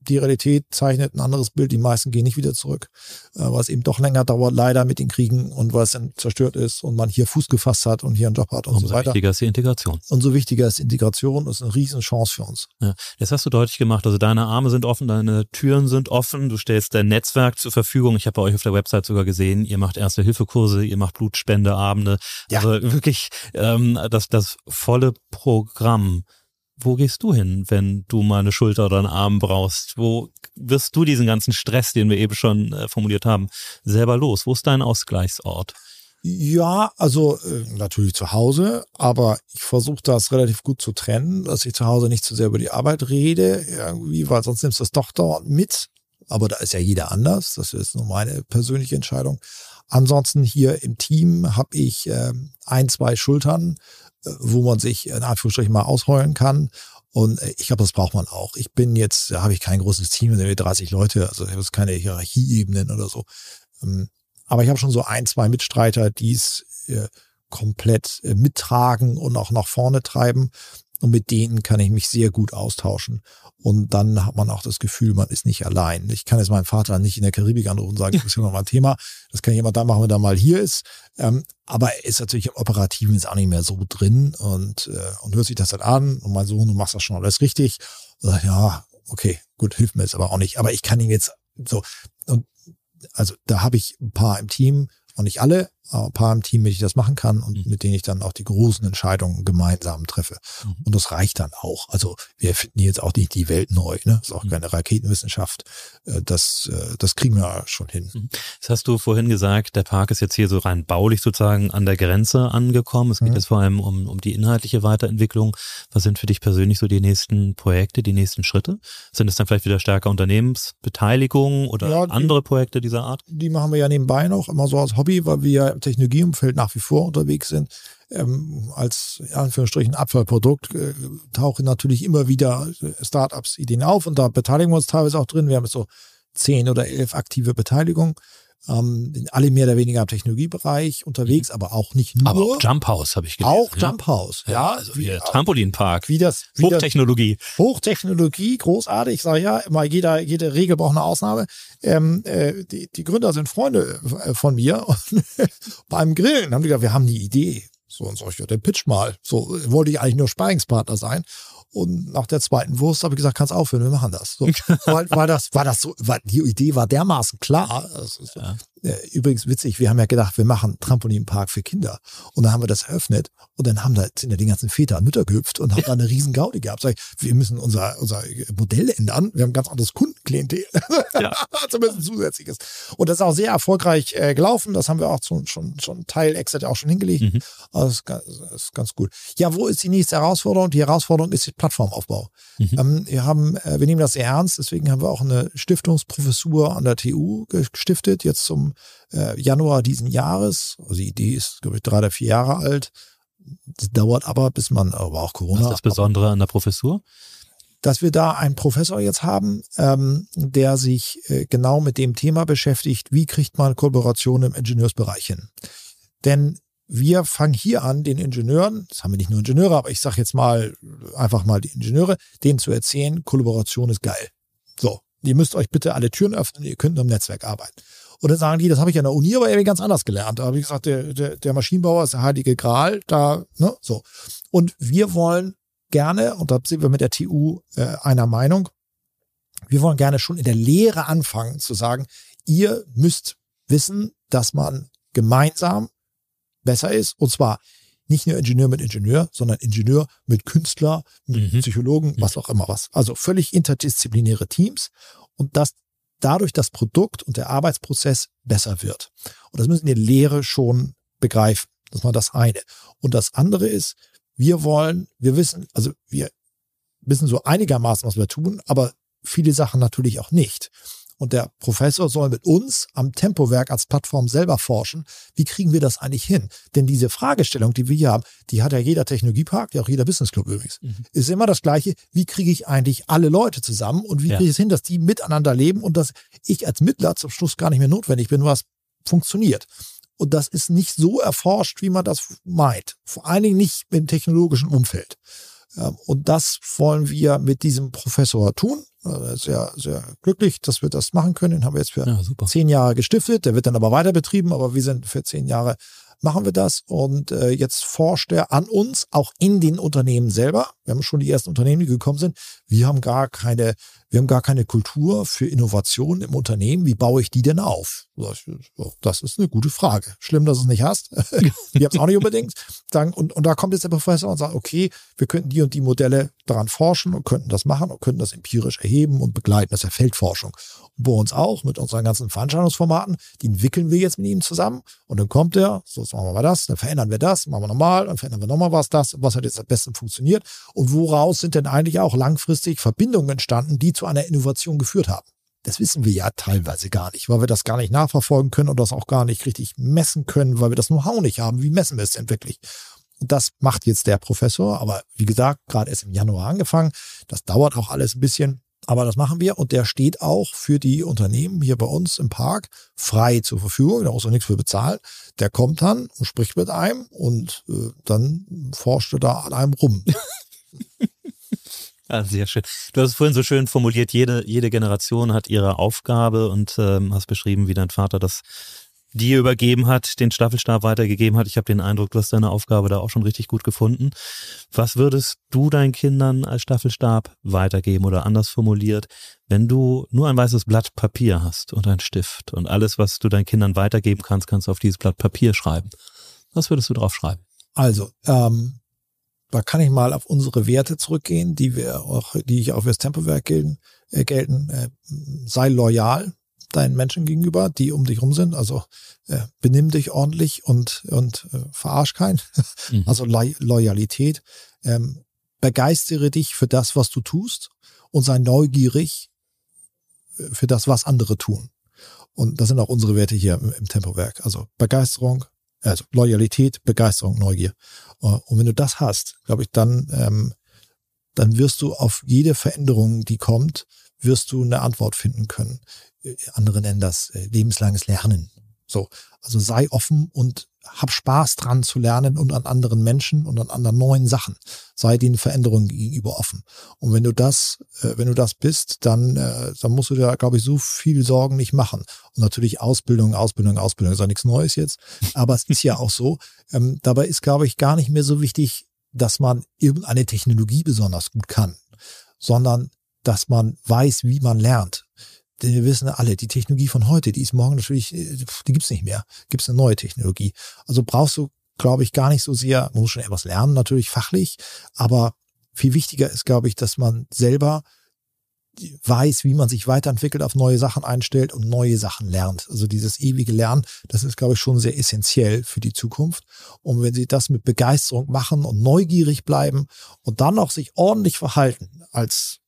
die Realität zeichnet ein anderes Bild. Die meisten gehen nicht wieder zurück, äh, weil es eben doch länger dauert, leider mit den Kriegen und weil es dann zerstört ist und man hier Fuß gefasst hat und hier einen Job hat und Umso so weiter. wichtiger ist die Integration. Und so wichtiger ist Integration. Das ist eine Riesenchance für uns. Ja, das hast du deutlich gemacht. Also deine Arme sind offen, deine Türen sind offen. Du stellst dein Netzwerk zur Verfügung. Ich habe bei euch auf der Website sogar gesehen, ihr macht Erste-Hilfe-Kurse, ihr macht Blutspendeabende. Ja. Also wirklich ähm, das, das volle Programm wo gehst du hin, wenn du mal eine Schulter oder einen Arm brauchst? Wo wirst du diesen ganzen Stress, den wir eben schon äh, formuliert haben, selber los? Wo ist dein Ausgleichsort? Ja, also äh, natürlich zu Hause, aber ich versuche das relativ gut zu trennen, dass ich zu Hause nicht zu sehr über die Arbeit rede, irgendwie, weil sonst nimmst du das doch dauernd mit. Aber da ist ja jeder anders. Das ist nur meine persönliche Entscheidung. Ansonsten hier im Team habe ich äh, ein, zwei Schultern, wo man sich in Anführungsstrichen mal ausheulen kann. Und äh, ich glaube, das braucht man auch. Ich bin jetzt, da habe ich kein großes Team, sind 30 Leute, also ich habe keine Hierarchieebenen oder so. Ähm, aber ich habe schon so ein, zwei Mitstreiter, die es äh, komplett äh, mittragen und auch nach vorne treiben. Und mit denen kann ich mich sehr gut austauschen. Und dann hat man auch das Gefühl, man ist nicht allein. Ich kann jetzt meinen Vater nicht in der Karibik anrufen und sagen, das ist ja noch mal ein Thema. Das kann jemand da machen, wenn er mal hier ist. Ähm, aber er ist natürlich im Operativen jetzt auch nicht mehr so drin und, äh, und hört sich das dann an. Und mein Sohn, du machst das schon alles richtig. Und sagt, ja, okay, gut, hilft mir jetzt aber auch nicht. Aber ich kann ihm jetzt so, und also da habe ich ein paar im Team, und nicht alle, ein paar im Team, mit denen ich das machen kann und mhm. mit denen ich dann auch die großen Entscheidungen gemeinsam treffe. Mhm. Und das reicht dann auch. Also wir finden jetzt auch nicht die Welt neu, ne? Das ist auch mhm. keine Raketenwissenschaft. Äh, das, äh, das kriegen wir schon hin. Mhm. Das hast du vorhin gesagt, der Park ist jetzt hier so rein baulich sozusagen an der Grenze angekommen. Es geht mhm. jetzt vor allem um, um die inhaltliche Weiterentwicklung. Was sind für dich persönlich so die nächsten Projekte, die nächsten Schritte? Sind es dann vielleicht wieder stärker Unternehmensbeteiligung oder ja, die, andere Projekte dieser Art? Die machen wir ja nebenbei noch, immer so als Hobby, weil wir ja im Technologieumfeld nach wie vor unterwegs sind. Ähm, als in Anführungsstrichen Abfallprodukt äh, tauchen natürlich immer wieder Startups Ideen auf und da beteiligen wir uns teilweise auch drin. Wir haben so zehn oder elf aktive Beteiligungen ähm, alle mehr oder weniger im Technologiebereich unterwegs, mhm. aber auch nicht nur. Aber auch Jump House habe ich gelesen. Auch ja? Jump House, ja. also wie, Trampolinpark. Wie das, wie Hochtechnologie. Das, Hochtechnologie, großartig. Ich sage ja, immer jeder, jede Regel braucht eine Ausnahme. Ähm, äh, die, die Gründer sind Freunde äh, von mir und beim Grillen haben die gesagt, wir haben die Idee. So und so, ich der Pitch mal. So wollte ich eigentlich nur Sparingspartner sein. Und nach der zweiten Wurst habe ich gesagt, kannst aufhören, wir machen das. So, weil, weil das, war das so, war, die Idee war dermaßen klar. So, ja. Äh, übrigens witzig, wir haben ja gedacht, wir machen Trampolinpark für Kinder. Und dann haben wir das eröffnet und dann haben da, sind ja die ganzen Väter und Mütter gehüpft und haben da eine riesen Gaudi gehabt. Sag ich, wir müssen unser, unser Modell ändern. Wir haben ein ganz anderes Kundenklientel. Ja. Zumindest ein zusätzliches. Und das ist auch sehr erfolgreich äh, gelaufen. Das haben wir auch schon, schon, schon Teil Exit auch schon hingelegt. Mhm. das ist, das ist ganz gut. Ja, wo ist die nächste Herausforderung? Die Herausforderung ist Plattformaufbau. Mhm. Ähm, wir haben, äh, wir nehmen das sehr ernst, deswegen haben wir auch eine Stiftungsprofessur an der TU gestiftet, jetzt zum äh, Januar diesen Jahres. Also die Idee ist, glaube ich, drei oder vier Jahre alt. Das dauert aber, bis man, aber auch Corona. Was ist das Besondere an der Professur? dass wir da einen Professor jetzt haben, ähm, der sich äh, genau mit dem Thema beschäftigt, wie kriegt man Kollaboration im Ingenieursbereich hin. Denn wir fangen hier an, den Ingenieuren, das haben wir nicht nur Ingenieure, aber ich sage jetzt mal einfach mal die Ingenieure, denen zu erzählen, Kollaboration ist geil. So, ihr müsst euch bitte alle Türen öffnen, ihr könnt nur im Netzwerk arbeiten. Und dann sagen die, das habe ich an der Uni aber irgendwie ganz anders gelernt. Habe ich gesagt, der, der, der Maschinenbauer ist der heilige Gral, da, ne, so. Und wir wollen gerne, und da sind wir mit der TU äh, einer Meinung, wir wollen gerne schon in der Lehre anfangen zu sagen, ihr müsst wissen, dass man gemeinsam besser ist. Und zwar nicht nur Ingenieur mit Ingenieur, sondern Ingenieur mit Künstler, mit mhm. Psychologen, mhm. was auch immer was. Also völlig interdisziplinäre Teams und dass dadurch das Produkt und der Arbeitsprozess besser wird. Und das müssen die Lehre schon begreifen. Das ist mal das eine. Und das andere ist, wir wollen, wir wissen, also wir wissen so einigermaßen, was wir tun, aber viele Sachen natürlich auch nicht. Und der Professor soll mit uns am Tempowerk als Plattform selber forschen. Wie kriegen wir das eigentlich hin? Denn diese Fragestellung, die wir hier haben, die hat ja jeder Technologiepark, ja auch jeder Business Club übrigens. Mhm. Ist immer das Gleiche. Wie kriege ich eigentlich alle Leute zusammen und wie ja. kriege ich es hin, dass die miteinander leben und dass ich als Mittler zum Schluss gar nicht mehr notwendig bin, was funktioniert? Und das ist nicht so erforscht, wie man das meint. Vor allen Dingen nicht im technologischen Umfeld. Ähm, und das wollen wir mit diesem Professor tun. Sehr, sehr glücklich, dass wir das machen können. Den haben wir jetzt für ja, zehn Jahre gestiftet. Der wird dann aber weiter betrieben, aber wir sind für zehn Jahre machen wir das. Und äh, jetzt forscht er an uns, auch in den Unternehmen selber. Wir haben schon die ersten Unternehmen, die gekommen sind. Wir haben gar keine, wir haben gar keine Kultur für Innovation im Unternehmen. Wie baue ich die denn auf? Das ist eine gute Frage. Schlimm, dass du es nicht hast. wir haben es auch nicht unbedingt. Und, und da kommt jetzt der Professor und sagt, okay, wir könnten die und die Modelle daran forschen und könnten das machen und könnten das empirisch erheben und begleiten. Das ist ja Feldforschung bei uns auch mit unseren ganzen Veranstaltungsformaten. Die entwickeln wir jetzt mit ihm zusammen und dann kommt er, so jetzt machen wir mal das, dann verändern wir das, machen wir nochmal, dann verändern wir nochmal was, das, was hat jetzt am besten funktioniert und woraus sind denn eigentlich auch langfristig Verbindungen entstanden, die zu einer Innovation geführt haben. Das wissen wir ja teilweise gar nicht, weil wir das gar nicht nachverfolgen können und das auch gar nicht richtig messen können, weil wir das Know-how nicht haben. Wie messen wir es denn wirklich? Und das macht jetzt der Professor, aber wie gesagt, gerade erst im Januar angefangen. Das dauert auch alles ein bisschen. Aber das machen wir und der steht auch für die Unternehmen hier bei uns im Park frei zur Verfügung. Da muss er nichts für bezahlen. Der kommt dann und spricht mit einem und äh, dann forscht er da an einem rum. Ah, sehr schön. Du hast es vorhin so schön formuliert, jede, jede Generation hat ihre Aufgabe und ähm, hast beschrieben, wie dein Vater das dir übergeben hat, den Staffelstab weitergegeben hat. Ich habe den Eindruck, du hast deine Aufgabe da auch schon richtig gut gefunden. Was würdest du deinen Kindern als Staffelstab weitergeben oder anders formuliert, wenn du nur ein weißes Blatt Papier hast und ein Stift und alles, was du deinen Kindern weitergeben kannst, kannst du auf dieses Blatt Papier schreiben? Was würdest du drauf schreiben? Also, ähm, da kann ich mal auf unsere Werte zurückgehen, die wir auch, die ich auch fürs Tempowerk gelten. Äh, gelten. Äh, sei loyal, deinen Menschen gegenüber, die um dich rum sind. Also äh, benimm dich ordentlich und, und äh, verarsch keinen. Mhm. Also Lo Loyalität. Ähm, begeistere dich für das, was du tust und sei neugierig äh, für das, was andere tun. Und das sind auch unsere Werte hier im, im Tempowerk. Also Begeisterung, also Loyalität, Begeisterung, Neugier. Äh, und wenn du das hast, glaube ich, dann, ähm, dann wirst du auf jede Veränderung, die kommt, wirst du eine Antwort finden können. Äh, andere nennen das äh, lebenslanges Lernen. So, also sei offen und hab Spaß dran zu lernen und an anderen Menschen und an anderen neuen Sachen. Sei den Veränderungen gegenüber offen. Und wenn du das, äh, wenn du das bist, dann, dann musst du dir, glaube ich, so viel Sorgen nicht machen. Und natürlich Ausbildung, Ausbildung, Ausbildung ist ja nichts Neues jetzt. Aber es ist ja auch so. Ähm, dabei ist, glaube ich, gar nicht mehr so wichtig, dass man irgendeine Technologie besonders gut kann, sondern dass man weiß, wie man lernt. Wir wissen alle, die Technologie von heute, die ist morgen natürlich, äh, die gibt's nicht mehr. Gibt's eine neue Technologie. Also brauchst du, glaube ich, gar nicht so sehr, man muss schon etwas lernen, natürlich fachlich, aber viel wichtiger ist, glaube ich, dass man selber weiß, wie man sich weiterentwickelt, auf neue Sachen einstellt und neue Sachen lernt. Also dieses ewige Lernen, das ist, glaube ich, schon sehr essentiell für die Zukunft. Und wenn Sie das mit Begeisterung machen und neugierig bleiben und dann auch sich ordentlich verhalten als,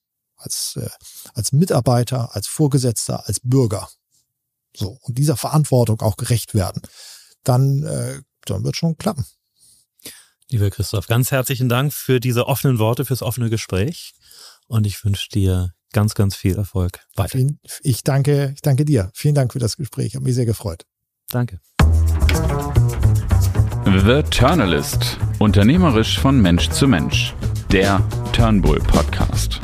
als, äh, als Mitarbeiter, als Vorgesetzter, als Bürger, so, und dieser Verantwortung auch gerecht werden, dann, äh, dann wird schon klappen. Lieber Christoph, ganz herzlichen Dank für diese offenen Worte, fürs offene Gespräch. Und ich wünsche dir ganz, ganz viel Erfolg weiter. Ich danke, ich danke dir. Vielen Dank für das Gespräch. Hat mich sehr gefreut. Danke. The Turnalist. Unternehmerisch von Mensch zu Mensch. Der Turnbull Podcast.